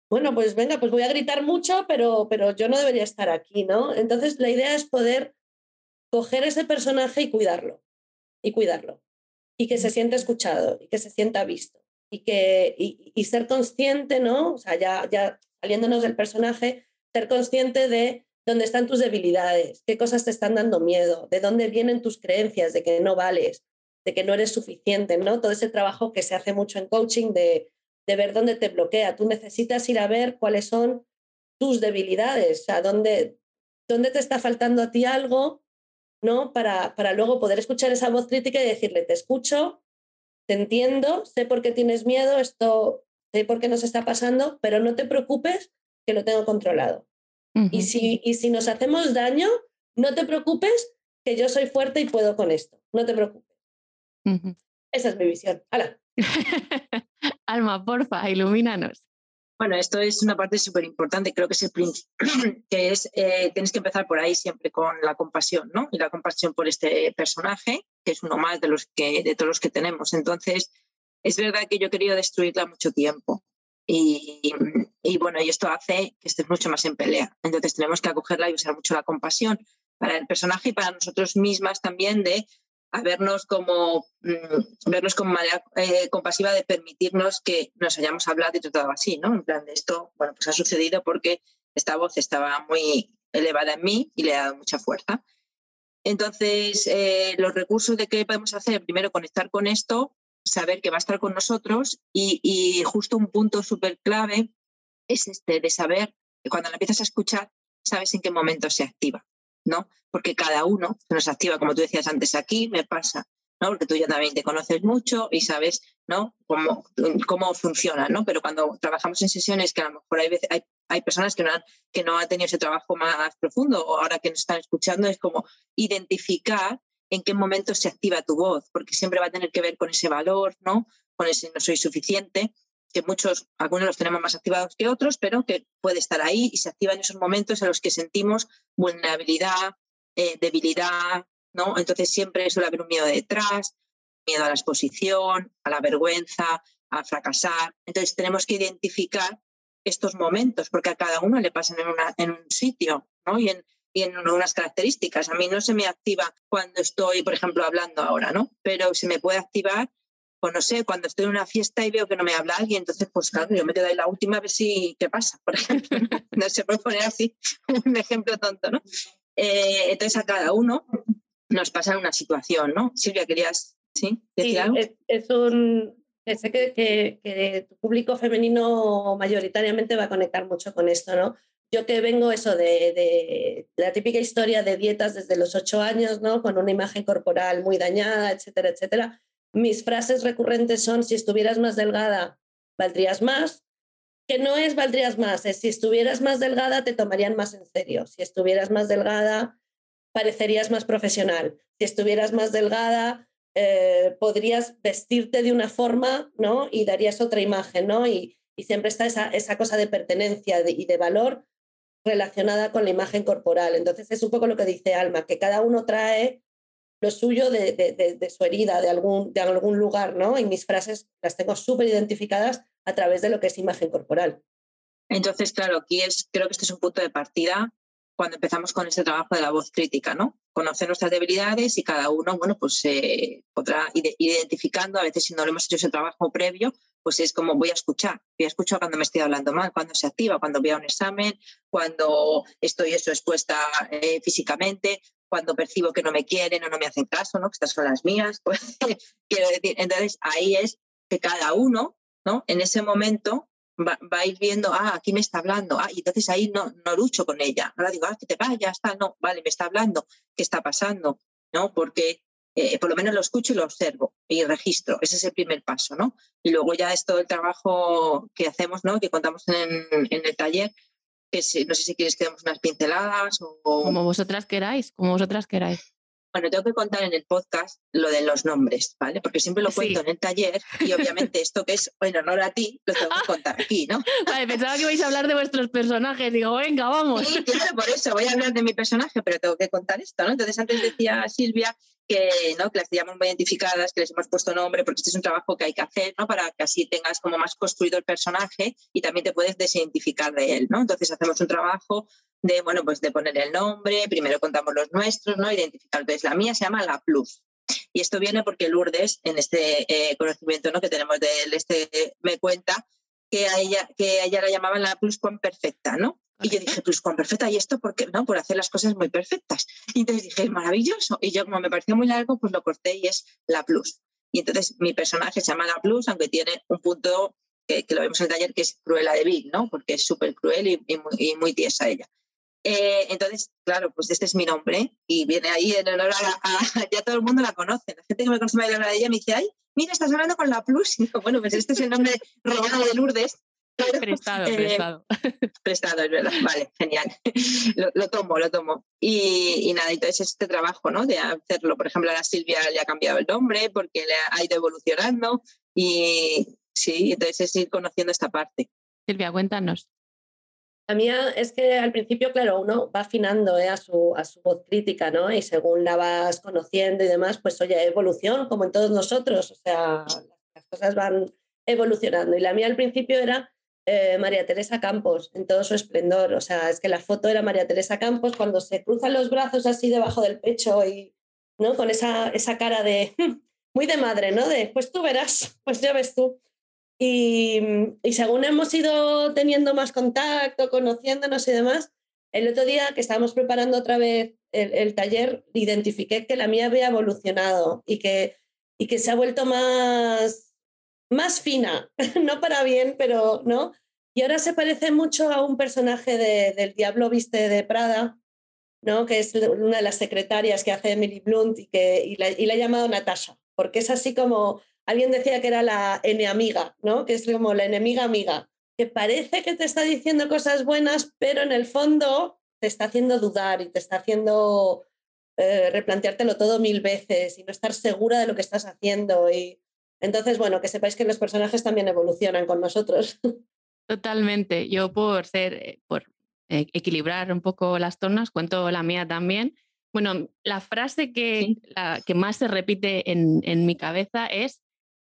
bueno, pues venga, pues voy a gritar mucho, pero, pero yo no debería estar aquí, ¿no? Entonces la idea es poder coger ese personaje y cuidarlo, y cuidarlo, y que se sienta escuchado, y que se sienta visto, y, que, y, ser consciente, ¿no? O sea, ya, ya saliéndonos del personaje, ser consciente de dónde están tus debilidades, qué cosas te están dando miedo, de dónde vienen tus creencias de que no vales, de que no eres suficiente, ¿no? Todo ese trabajo que se hace mucho en coaching de de ver dónde te bloquea. Tú necesitas ir a ver cuáles son tus debilidades, o dónde, dónde te está faltando a ti algo, ¿no? Para, para luego poder escuchar esa voz crítica y decirle, te escucho, te entiendo, sé por qué tienes miedo, esto, sé por qué nos está pasando, pero no te preocupes que lo tengo controlado. y, si, y si nos hacemos daño, no te preocupes que yo soy fuerte y puedo con esto, no te preocupes. Esa es mi visión. ¡Hala! *laughs* Alma, porfa, ilumínanos. Bueno, esto es una parte súper importante, creo que es el *clears throat* que es, eh, tienes que empezar por ahí siempre con la compasión, ¿no? Y la compasión por este personaje, que es uno más de, los que, de todos los que tenemos. Entonces, es verdad que yo querido destruirla mucho tiempo. Y, y, bueno, y esto hace que estés mucho más en pelea. Entonces tenemos que acogerla y usar mucho la compasión para el personaje y para nosotros mismas también de a vernos como, mm, vernos como manera eh, compasiva de permitirnos que nos hayamos hablado y tratado así, ¿no? En plan de esto, bueno, pues ha sucedido porque esta voz estaba muy elevada en mí y le ha dado mucha fuerza. Entonces, eh, los recursos de qué podemos hacer, primero conectar con esto, saber que va a estar con nosotros y, justo un punto súper clave es este de saber que cuando la empiezas a escuchar, sabes en qué momento se activa. ¿no? Porque cada uno se nos activa, como tú decías antes, aquí me pasa, ¿no? Porque tú ya también te conoces mucho y sabes, ¿no? Cómo, cómo funciona, ¿no? Pero cuando trabajamos en sesiones que a lo mejor hay, veces, hay, hay personas que no, han, que no han tenido ese trabajo más profundo o ahora que nos están escuchando, es como identificar en qué momento se activa tu voz, porque siempre va a tener que ver con ese valor, ¿no? Con ese no soy suficiente que muchos, algunos los tenemos más activados que otros, pero que puede estar ahí y se activa en esos momentos en los que sentimos vulnerabilidad, eh, debilidad, ¿no? Entonces siempre suele haber un miedo detrás, miedo a la exposición, a la vergüenza, a fracasar. Entonces tenemos que identificar estos momentos, porque a cada uno le pasan en, una, en un sitio, ¿no? Y en, y en unas características. A mí no se me activa cuando estoy, por ejemplo, hablando ahora, ¿no? Pero se me puede activar pues no sé, cuando estoy en una fiesta y veo que no me habla alguien, entonces pues claro, yo me quedo ahí la última a ver si qué pasa, por *laughs* ejemplo. no se puede poner así *laughs* un ejemplo tonto, ¿no? Eh, entonces a cada uno nos pasa una situación, ¿no? Silvia, querías, ¿sí? ¿Decir algo? Es, un... Sé que, que, tu público femenino mayoritariamente va a conectar mucho con esto, ¿no? Yo que vengo eso de, de, la típica historia de dietas desde los ocho años, ¿no? Con una imagen corporal muy dañada, etcétera, etcétera mis frases recurrentes son, si estuvieras más delgada, valdrías más, que no es valdrías más, es si estuvieras más delgada, te tomarían más en serio, si estuvieras más delgada, parecerías más profesional, si estuvieras más delgada, eh, podrías vestirte de una forma, ¿no? Y darías otra imagen, ¿no? Y, siempre está esa, esa, cosa de pertenencia y de valor relacionada con la imagen corporal. Entonces es un poco lo que dice Alma, que cada uno trae lo suyo de, de, su herida, de algún, de algún lugar, ¿no? Y mis frases las tengo súper identificadas a través de lo que es imagen corporal. Entonces, claro, aquí es, creo que este es un punto de partida cuando empezamos con ese trabajo de la voz crítica, ¿no? Conocer nuestras debilidades y cada uno, bueno, pues se podrá ir identificando, a veces si no lo hemos hecho ese trabajo previo, pues es como voy a escuchar, voy a escuchar cuando me estoy hablando mal, cuando se activa, cuando voy a un examen, cuando estoy eso expuesta eh, físicamente, cuando percibo que no me quieren o no me hacen caso, ¿no? Que estas son las mías, *laughs* pues quiero decir, entonces ahí es que cada uno, ¿no? En ese momento va, a ir viendo, ah, aquí me está hablando, ah, y entonces ahí no, no lucho con ella, la digo, ah, que te vaya, está, no, vale, me está hablando, ¿qué está pasando? ¿No? Porque eh, por lo menos lo escucho y lo observo y registro, ese es el primer paso, ¿no? Y luego ya es todo el trabajo que hacemos, ¿no? Que contamos en, en el taller, que no sé si quieres que demos unas pinceladas o... Como vosotras queráis, como vosotras queráis. Bueno, tengo que contar en el podcast lo de los nombres, ¿vale? Porque siempre lo cuento en el taller y obviamente esto que es en honor a ti, lo tengo que contar aquí, ¿no? *laughs* Vale, pensaba que vais a hablar de vuestros personajes. Digo, venga, vamos. Sí, claro, por eso voy a hablar de mi personaje, pero tengo que contar esto, ¿no? Entonces antes decía Silvia que, ¿no? que las teníamos muy identificadas, que les hemos puesto nombre, porque este es un trabajo que hay que hacer, ¿no? Para que así tengas como más construido el personaje y también te puedes desidentificar de él, ¿no? Entonces hacemos un trabajo de, bueno, pues de poner el nombre, primero contamos los nuestros, ¿no? Identificar. Entonces, la mía se llama La Plus. Y esto viene porque Lourdes, en este eh, conocimiento ¿no? que tenemos de él, este, me cuenta que a ella, que ella la llamaban la Plus perfecta, ¿no? Y yo dije, Plus Juan perfecta, ¿y esto por qué? No, por hacer las cosas muy perfectas. Y entonces dije, es maravilloso. Y yo, como me pareció muy largo, pues lo corté y es la Plus. Y entonces mi personaje se llama la Plus, aunque tiene un punto que, lo vemos en el taller, que es Cruela de Vil, ¿no? Porque es súper cruel y, y muy tiesa ella. Eh, entonces, claro, pues este es mi nombre y viene ahí en honor a, *laughs* ya todo el mundo la conoce. La gente que me conoce me habla de ella me dice, ay, mira, estás hablando con la Plus. Y bueno, pues este es el nombre robado de Lourdes. *laughs* prestado, eh, prestado. *laughs* Prestado, es verdad. Vale, genial. *laughs* Lo, tomo, lo tomo. Y, nada, entonces este trabajo, ¿no? De hacerlo. Por ejemplo, a la Silvia le ha cambiado el nombre porque le ha ido evolucionando. Y sí, entonces es ir conociendo esta parte. Silvia, cuéntanos. La mía es que al principio, claro, uno va afinando ¿eh? a, su, a su voz crítica, ¿no? Y según la vas conociendo y demás, pues oye, evolución, como en todos nosotros, o sea, las cosas van evolucionando. Y la mía al principio era eh, María Teresa Campos, en todo su esplendor, o sea, es que la foto era María Teresa Campos cuando se cruzan los brazos así debajo del pecho y, ¿no? Con esa, esa cara de, *laughs* muy de madre, ¿no? De, pues tú verás, pues ya ves tú. Y, según hemos ido teniendo más contacto, conociéndonos y demás, el otro día que estábamos preparando otra vez el, taller, identifiqué que la mía había evolucionado y que, y que se ha vuelto más, más fina, *laughs* no para bien, pero no. Y ahora se parece mucho a un personaje de, del Diablo Viste de Prada, ¿no? que es una de las secretarias que hace Emily Blunt y, que, y la, ha llamado Natasha, porque es así como alguien decía que era la amiga, ¿no? Que es como la enemiga amiga, que parece que te está diciendo cosas buenas, pero en el fondo te está haciendo dudar y te está haciendo eh, replanteártelo todo mil veces y no estar segura de lo que estás haciendo. Y entonces, bueno, que sepáis que los personajes también evolucionan con nosotros. *laughs* Totalmente. Yo por ser, eh, por eh, equilibrar un poco las tornas, cuento la mía también. Bueno, la frase que, la, que más se repite en, en mi cabeza es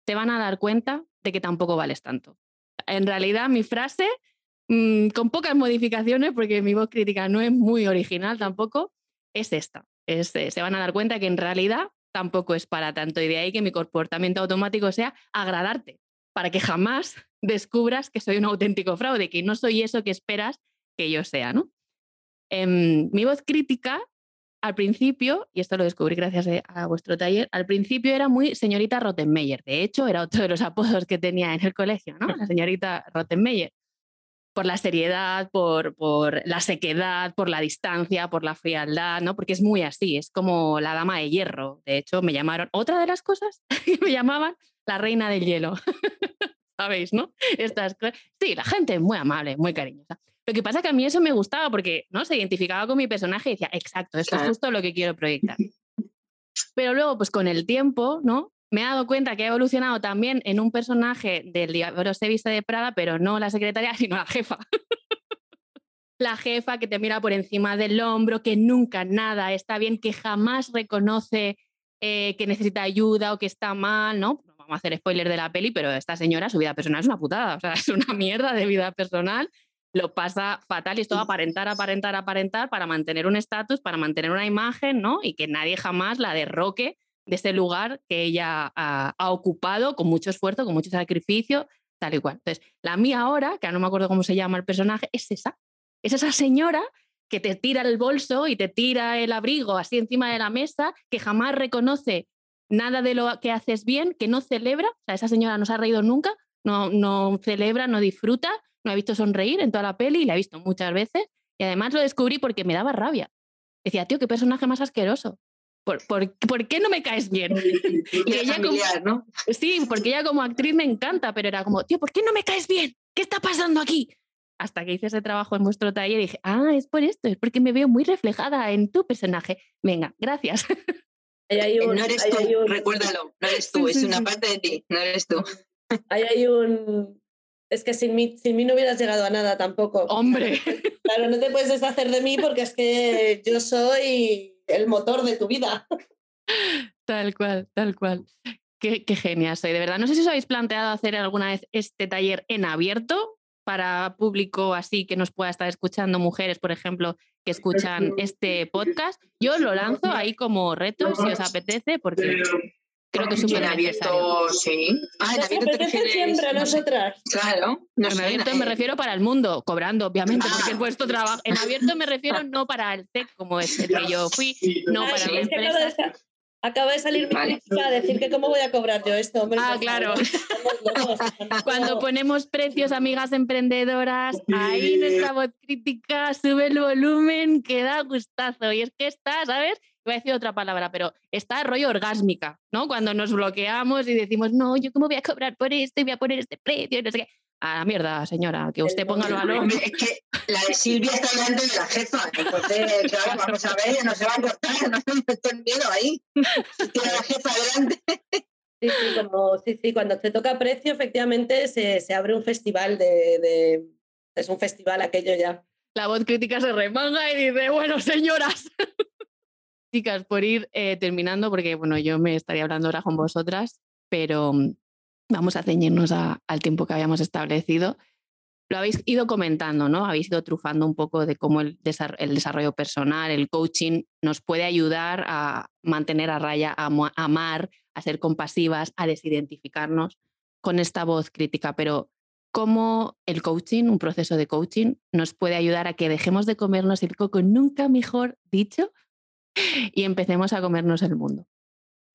te van a dar cuenta de que tampoco vales tanto. En realidad, mi frase, mm, con pocas modificaciones, porque mi voz crítica no es muy original tampoco, es esta. Eh, se van a dar cuenta que en realidad tampoco es para tanto y de ahí que mi comportamiento automático sea agradarte, para que jamás *laughs* descubras que soy un auténtico fraude, que no soy eso que esperas que yo sea. ¿no? Em, mi voz crítica al principio, y esto lo descubrí gracias a vuestro taller, al principio era muy señorita Rottenmeier. De hecho, era otro de los *laughs* apodos que tenía en el colegio, ¿no? La señorita Rottenmeier. Por la seriedad, por, por la sequedad, por la distancia, por la frialdad, ¿no? Porque es muy así, es como la dama de hierro. De hecho, me llamaron, otra de las cosas *laughs* que me llamaban la reina del hielo. *laughs* ¿Sabéis, no? Estas Sí, la gente es muy amable, muy cariñosa. Lo que pasa es que a mí eso me gustaba porque ¿no? se identificaba con mi personaje y decía, exacto, esto es justo lo que quiero proyectar. *laughs* Pero luego, pues con el tiempo, ¿no? Me he dado cuenta que he evolucionado también en un personaje del Diablo se viste de Prada, pero no la secretaria, *laughs* sino la jefa. la jefa que te mira por encima del hombro, que nunca nada está bien, que jamás reconoce eh, que necesita ayuda o que está mal, ¿no? No vamos a hacer spoiler de la peli, pero esta señora, su vida personal es una putada, o sea, *laughs* es una mierda de vida personal, lo pasa fatal y es todo aparentar, aparentar, aparentar para mantener un estatus, para mantener una imagen, ¿no? Y que nadie jamás la derroque de ese lugar que ella ha, ocupado con mucho esfuerzo, con mucho sacrificio, tal y cual. Entonces, la mía ahora, que no me acuerdo cómo se llama el personaje, es esa. Es esa señora que te tira el bolso y te tira el abrigo así encima de la mesa, que jamás reconoce nada de lo que haces bien, que no celebra, o sea, esa señora no se ha reído nunca, no, no celebra, no disfruta, no ha visto sonreír en toda la peli, y la he visto muchas veces, y además lo descubrí porque me daba rabia. Decía, tío, qué personaje más asqueroso. ¿Por, por, qué no me caes bien? Y ella ¿no? Sí, porque ella como actriz me encanta, pero era como, tío, ¿por qué no me caes bien? ¿Qué está pasando aquí? hasta que hice ese trabajo en vuestro taller y dije, ah, es por esto, es porque me veo muy reflejada en tu personaje. Venga, gracias. *laughs* Eh, no eres tú, recuérdalo, no eres tú, es una parte de ti, no eres tú. Ahí hay un... Es que sin mí, sin mí no hubieras llegado a nada tampoco. Hombre. Claro, no te puedes deshacer de mí porque es que yo soy el motor de tu vida. Tal cual, tal cual. Qué, qué genial soy, de verdad. No sé si os habéis planteado hacer alguna vez este taller en abierto para público así que nos pueda estar escuchando, mujeres, por ejemplo, que escuchan este podcast, yo lo lanzo ahí como reto, si os apetece, porque creo que es súper abierto, sí. Ah, abierto te siempre a nosotras. Claro. en abierto me refiero para el mundo, cobrando, obviamente, porque es vuestro trabajo. En abierto me refiero no para el TEC, como es el que yo fui, no para la empresa. Acaba de salir mi crítica a decir que cómo voy a cobrar yo esto. Hombre, ah, claro. *laughs* Cuando ponemos precios, amigas emprendedoras, ahí nuestra voz crítica sube el volumen, que da gustazo. Y es que está, ¿sabes? Voy a decir otra palabra, pero está rollo orgásmica, ¿no? Cuando nos bloqueamos y decimos, no, yo cómo voy a cobrar por esto y voy a poner este precio, no sé qué a la mierda, señora, que usted ponga el valor. Es que la de Silvia está delante de la jefa, entonces, claro, vamos a ver, no se va a cortar, no me estoy miedo ahí. Tiene la jefa delante. Sí, sí, como, sí, sí, cuando te toca precio, efectivamente se, se abre un festival de, de, Es un festival aquello ya. La voz crítica se remanga y dice, bueno, señoras. Chicas, por ir eh, terminando, porque bueno, yo me estaría hablando ahora con vosotras, pero vamos a ceñirnos al tiempo que habíamos establecido. Lo habéis ido comentando, ¿no? Habéis ido trufando un poco de cómo el, desarrollo personal, el coaching nos puede ayudar a mantener a raya, a amar, a ser compasivas, a desidentificarnos con esta voz crítica. Pero cómo el coaching, un proceso de coaching, nos puede ayudar a que dejemos de comernos el coco, nunca mejor dicho, *laughs* y empecemos a comernos el mundo.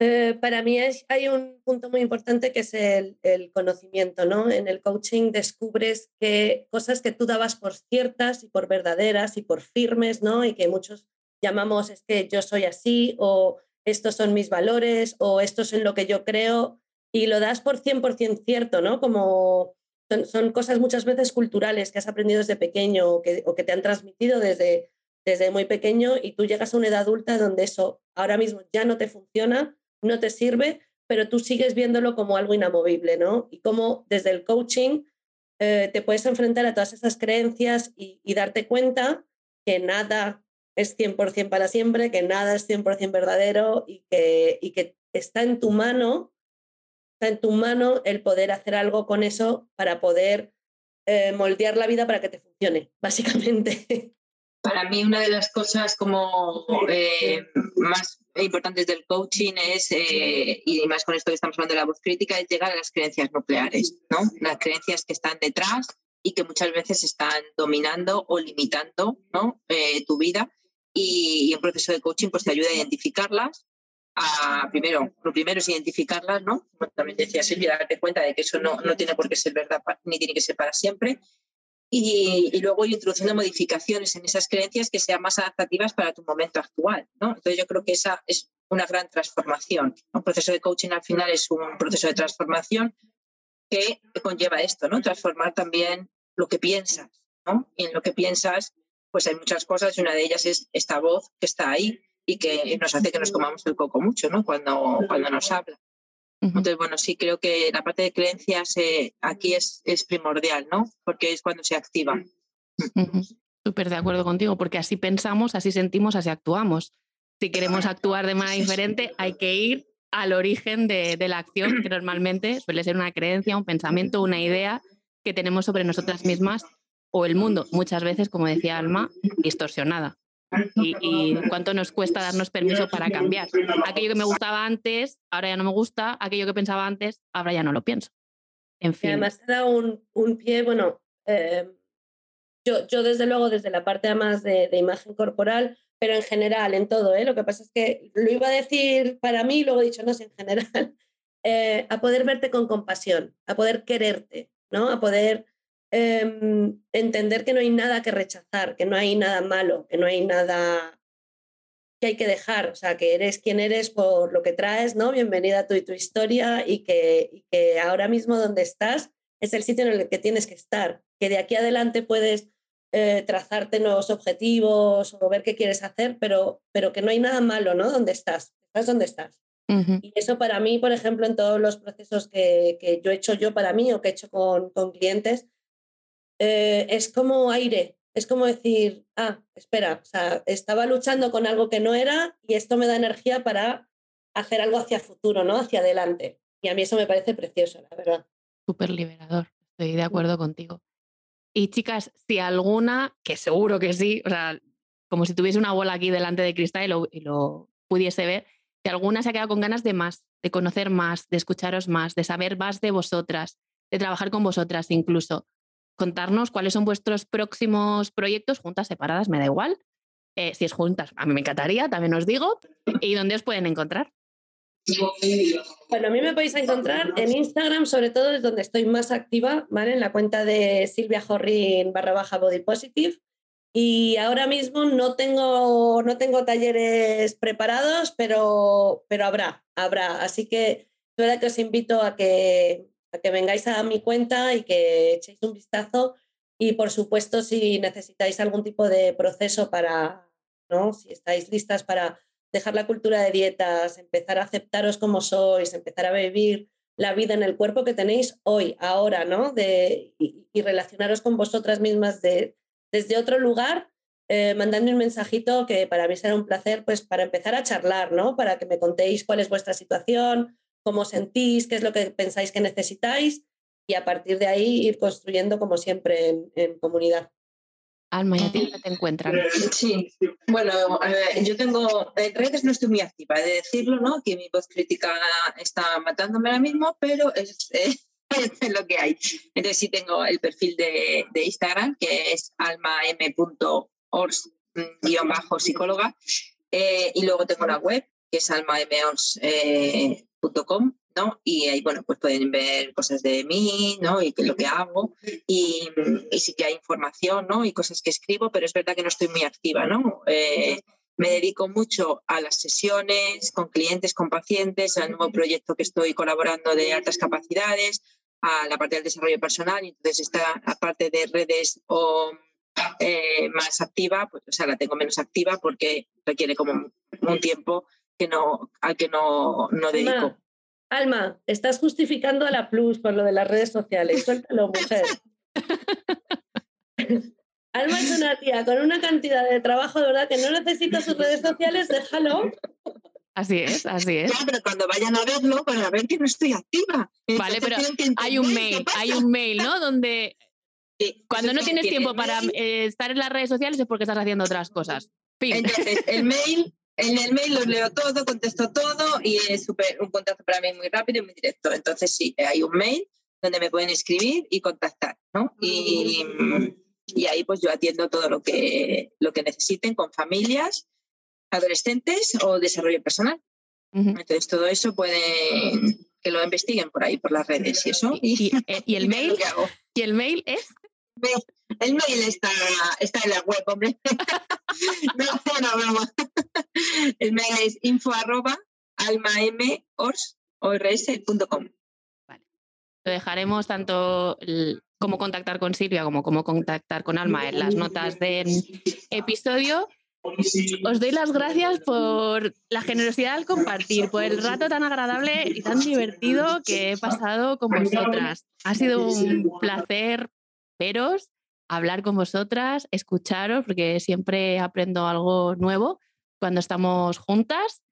Eh, para mí hay un punto muy importante que es el, conocimiento, ¿no? En el coaching descubres que cosas que tú dabas por ciertas y por verdaderas y por firmes, ¿no? Y que muchos llamamos es que yo soy así o estos son mis valores o esto es en lo que yo creo y lo das por 100% cierto, ¿no? Como son, cosas muchas veces culturales que has aprendido desde pequeño o que, o que te han transmitido desde, desde muy pequeño y tú llegas a una edad adulta donde eso ahora mismo ya no te funciona no te sirve, pero tú sigues viéndolo como algo inamovible, ¿no? Y cómo desde el coaching eh, te puedes enfrentar a todas esas creencias y, darte cuenta que nada es 100% para siempre, que nada es 100% verdadero y que, y que está en tu mano, está en tu mano el poder hacer algo con eso para poder eh, moldear la vida para que te funcione, *laughs* básicamente. Para mí una de las cosas como eh, más importantes del coaching es, eh, y más con esto que estamos hablando de la voz crítica, es llegar a las creencias nucleares, ¿no? Las creencias que están detrás y que muchas veces están dominando o limitando ¿no? Eh, tu vida. Y, y, un proceso de coaching pues, te ayuda a identificarlas. A, primero, lo primero es identificarlas, ¿no? Como también decía Silvia, darte cuenta de que eso no, no tiene por qué ser verdad ni tiene que ser para siempre y, luego introduciendo modificaciones en esas creencias que sean más adaptativas para tu momento actual. ¿no? Entonces yo creo que esa es una gran transformación. Un proceso de coaching al final es un proceso de transformación que conlleva esto, ¿no? transformar también lo que piensas. ¿no? Y en lo que piensas, pues hay muchas cosas y una de ellas es esta voz que está ahí y que nos hace que nos comamos el coco mucho ¿no? cuando, cuando nos habla. Entonces, bueno, sí creo que la parte de creencias eh, aquí es, es, primordial, ¿no? Porque es cuando se activa. Súper de acuerdo contigo, porque así pensamos, así sentimos, así actuamos. si queremos actuar de manera diferente, hay que ir al origen de, la acción, que normalmente suele ser una creencia, un pensamiento, una idea que tenemos sobre nosotras mismas o el mundo, muchas veces, como decía Alma, distorsionada. Y, y, cuánto nos cuesta darnos permiso para cambiar. Aquello que me gustaba antes, ahora ya no me gusta, aquello que pensaba antes, ahora ya no lo pienso. En fin. además te da un, un pie, bueno, eh, yo, yo desde luego desde la parte más de, de, imagen corporal, pero en general, en todo, ¿eh? lo que pasa es que lo iba a decir para mí, luego he dicho, no sé, en general, *laughs* eh, a poder verte con compasión, a poder quererte, ¿no? a poder eh, entender que no hay nada que rechazar, que no hay nada malo, que no hay nada que hay que dejar, o sea, que eres quien eres por lo que traes, ¿no? Bienvenida tú y tu historia y que, y que ahora mismo donde estás es el sitio en el que tienes que estar, que de aquí adelante puedes eh, trazarte nuevos objetivos o ver qué quieres hacer, pero, pero que no hay nada malo, ¿no? Donde estás, estás donde estás. Y eso para mí, por ejemplo, en todos los procesos que, que, yo he hecho yo para mí o que he hecho con, con clientes, eh, es como aire, es como decir, ah, espera, o sea, estaba luchando con algo que no era y esto me da energía para hacer algo hacia futuro, ¿no? Hacia adelante. Y a mí eso me parece precioso, la verdad. Súper liberador, estoy de acuerdo contigo. Y chicas, si alguna, que seguro que sí, o sea, como si tuviese una bola aquí delante de cristal y lo, y lo pudiese ver, si alguna se ha quedado con ganas de más, de conocer más, de escucharos más, de saber más de vosotras, de trabajar con vosotras incluso, contarnos cuáles son vuestros próximos proyectos, juntas, separadas, me da igual. Eh, si es juntas, a mí me encantaría, también os digo. ¿Y dónde os pueden encontrar? Bueno, a mí me podéis encontrar en Instagram, sobre todo es donde estoy más activa, ¿vale? En la cuenta de Silvia Jorrin barra baja body positive. Y ahora mismo no tengo, no tengo talleres preparados, pero, pero habrá, habrá. Así que es que os invito a que, a que vengáis a mi cuenta y que echéis un vistazo. Y por supuesto, si necesitáis algún tipo de proceso para, ¿no? Si estáis listas para dejar la cultura de dietas, empezar a aceptaros como sois, empezar a vivir la vida en el cuerpo que tenéis hoy, ahora, ¿no? De, y, relacionaros con vosotras mismas de, desde otro lugar, eh, mandadme un mensajito que para mí será un placer, pues para empezar a charlar, ¿no? Para que me contéis cuál es vuestra situación, cómo sentís, qué es lo que pensáis que necesitáis y a partir de ahí ir construyendo como siempre en, en comunidad. Alma, ¿y a ti te encuentran? Sí, bueno, yo tengo, en redes no estoy muy activa, he de decirlo, ¿no? Que mi voz crítica está matándome ahora mismo, pero es, es *laughs* lo que hay. Entonces sí tengo el perfil de, de Instagram, que es almam.ors-psicóloga, eh, y luego tengo la web, que es ¿no? Y ahí, bueno, pues pueden ver cosas de mí, ¿no? Y lo que hago. Y, y, sí que hay información, ¿no? Y cosas que escribo, pero es verdad que no estoy muy activa, ¿no? Eh, me dedico mucho a las sesiones con clientes, con pacientes, al nuevo proyecto que estoy colaborando de altas capacidades, a la parte del desarrollo personal. Y entonces esta parte de redes o eh, más activa, pues, o sea, la tengo menos activa porque requiere como un tiempo que no, al que no, no dedico. Alma, estás justificando a la Plus con lo de las redes sociales. Suéltalo, mujer. *laughs* Alma es una tía con una cantidad de trabajo, de verdad, que no necesita sus redes sociales, déjalo. Así es, así es. Ya, pero cuando vayan a verlo, van a ver que no estoy activa. Vale, pero hay un mail, hay un mail, ¿no? Donde sí, cuando no tienes tiempo para eh, estar en las redes sociales es porque estás haciendo otras cosas. Fin. Entonces, el mail en el mail los leo todo, contesto todo y es super, un contacto para mí muy rápido y muy directo. Entonces sí, hay un mail donde me pueden escribir y contactar, ¿no? Y, y ahí pues yo atiendo todo lo que, lo que necesiten con familias, adolescentes o desarrollo personal. Entonces todo eso pueden que lo investiguen por ahí, por las redes y eso. ¿Y, y, el *laughs* mail? ¿Y el mail es? El mail está, está en la web, hombre. *laughs* no, no, broma. El mail es info arroba almamors.com. Vale. Lo dejaremos tanto cómo contactar con Silvia como cómo contactar con Alma en las notas del episodio. Os doy las gracias por la generosidad al compartir, por el rato tan agradable y tan divertido que he pasado con vosotras. Ha sido un placer veros, hablar con vosotras, escucharos, porque siempre aprendo algo nuevo cuando estamos juntas.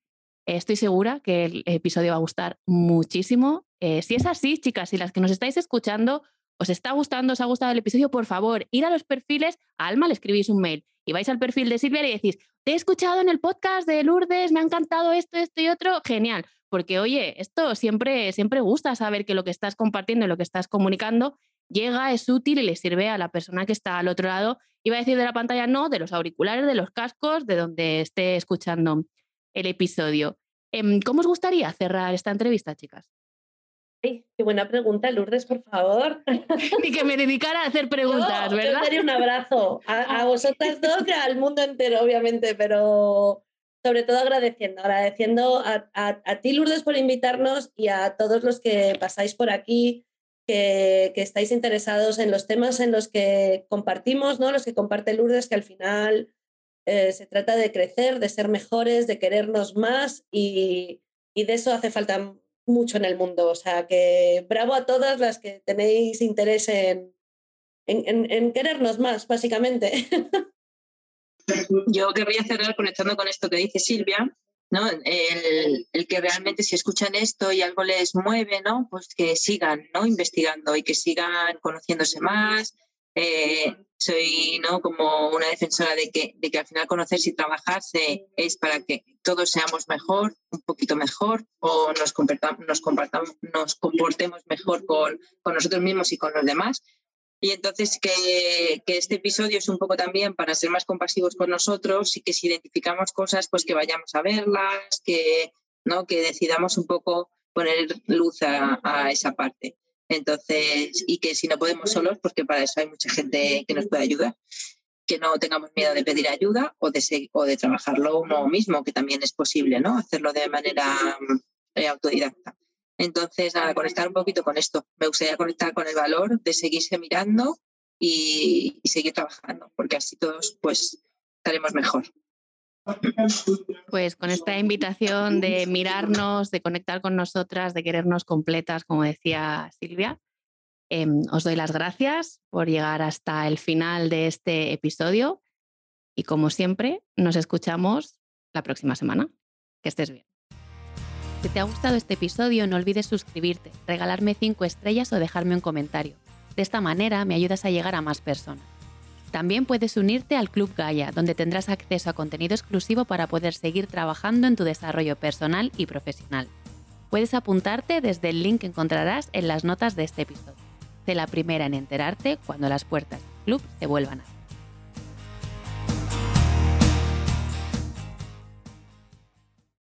Estoy segura que el episodio va a gustar muchísimo. Eh, si es así, chicas, y las que nos estáis escuchando, os está gustando, os ha gustado el episodio, por favor, ir a los perfiles, a Alma le escribís un mail y vais al perfil de Silvia y decís, te he escuchado en el podcast de Lourdes, me ha encantado esto, esto y otro, genial. Porque, oye, esto siempre, siempre gusta saber que lo que estás compartiendo y lo que estás comunicando llega, es útil y le sirve a la persona que está al otro lado. Iba a decir de la pantalla, no, de los auriculares, de los cascos, de donde esté escuchando el episodio. Em, ¿Cómo os gustaría cerrar esta entrevista, chicas? qué buena pregunta, Lourdes, por favor. *laughs* Ni que me dedicara a hacer preguntas, ¿verdad? Yo un abrazo a, vosotras dos y al mundo entero, obviamente, pero sobre todo agradeciendo, agradeciendo a, a, ti, Lourdes, por invitarnos y a todos los que pasáis por aquí, que, estáis interesados en los temas en los que compartimos, ¿no? los que comparte Lourdes, que al final eh, se trata de crecer, de ser mejores, de querernos más y, y de eso hace falta mucho en el mundo. O sea, que bravo a todas las que tenéis interés en, en, querernos más, básicamente. *laughs* Yo querría cerrar conectando con esto que dice Silvia, ¿no? El, el, que realmente si escuchan esto y algo les mueve, ¿no? Pues que sigan, ¿no? Investigando y que sigan conociéndose más, eh, soy ¿no? como una defensora de que, de que al final conocerse y trabajarse es para que todos seamos mejor, un poquito mejor, o nos, nos, nos comportemos mejor con, con, nosotros mismos y con los demás. Y entonces que, que, este episodio es un poco también para ser más compasivos con nosotros y que si identificamos cosas, pues que vayamos a verlas, que, ¿no? que decidamos un poco poner luz a, esa parte. Entonces, y que si no podemos solos, porque para eso hay mucha gente que nos puede ayudar, que no tengamos miedo de pedir ayuda o de, o de trabajarlo uno mismo, que también es posible, ¿no? Hacerlo de manera eh, autodidacta. Entonces, nada, conectar un poquito con esto. Me gustaría conectar con el valor de seguirse mirando y, seguir trabajando, porque así todos pues estaremos mejor. Pues con esta invitación de mirarnos, de conectar con nosotras, de querernos completas, como decía Silvia, em, os doy las gracias por llegar hasta el final de este episodio y como siempre, nos escuchamos la próxima semana. Que estés bien. Si te ha gustado este episodio, no olvides suscribirte, regalarme 5 estrellas o dejarme un comentario. De esta manera me ayudas a llegar a más personas. También puedes unirte al Club Gaia, donde tendrás acceso a contenido exclusivo para poder seguir trabajando en tu desarrollo personal y profesional. Puedes apuntarte desde el link que encontrarás en las notas de este episodio. Sé la primera en enterarte cuando las puertas del club se vuelvan a.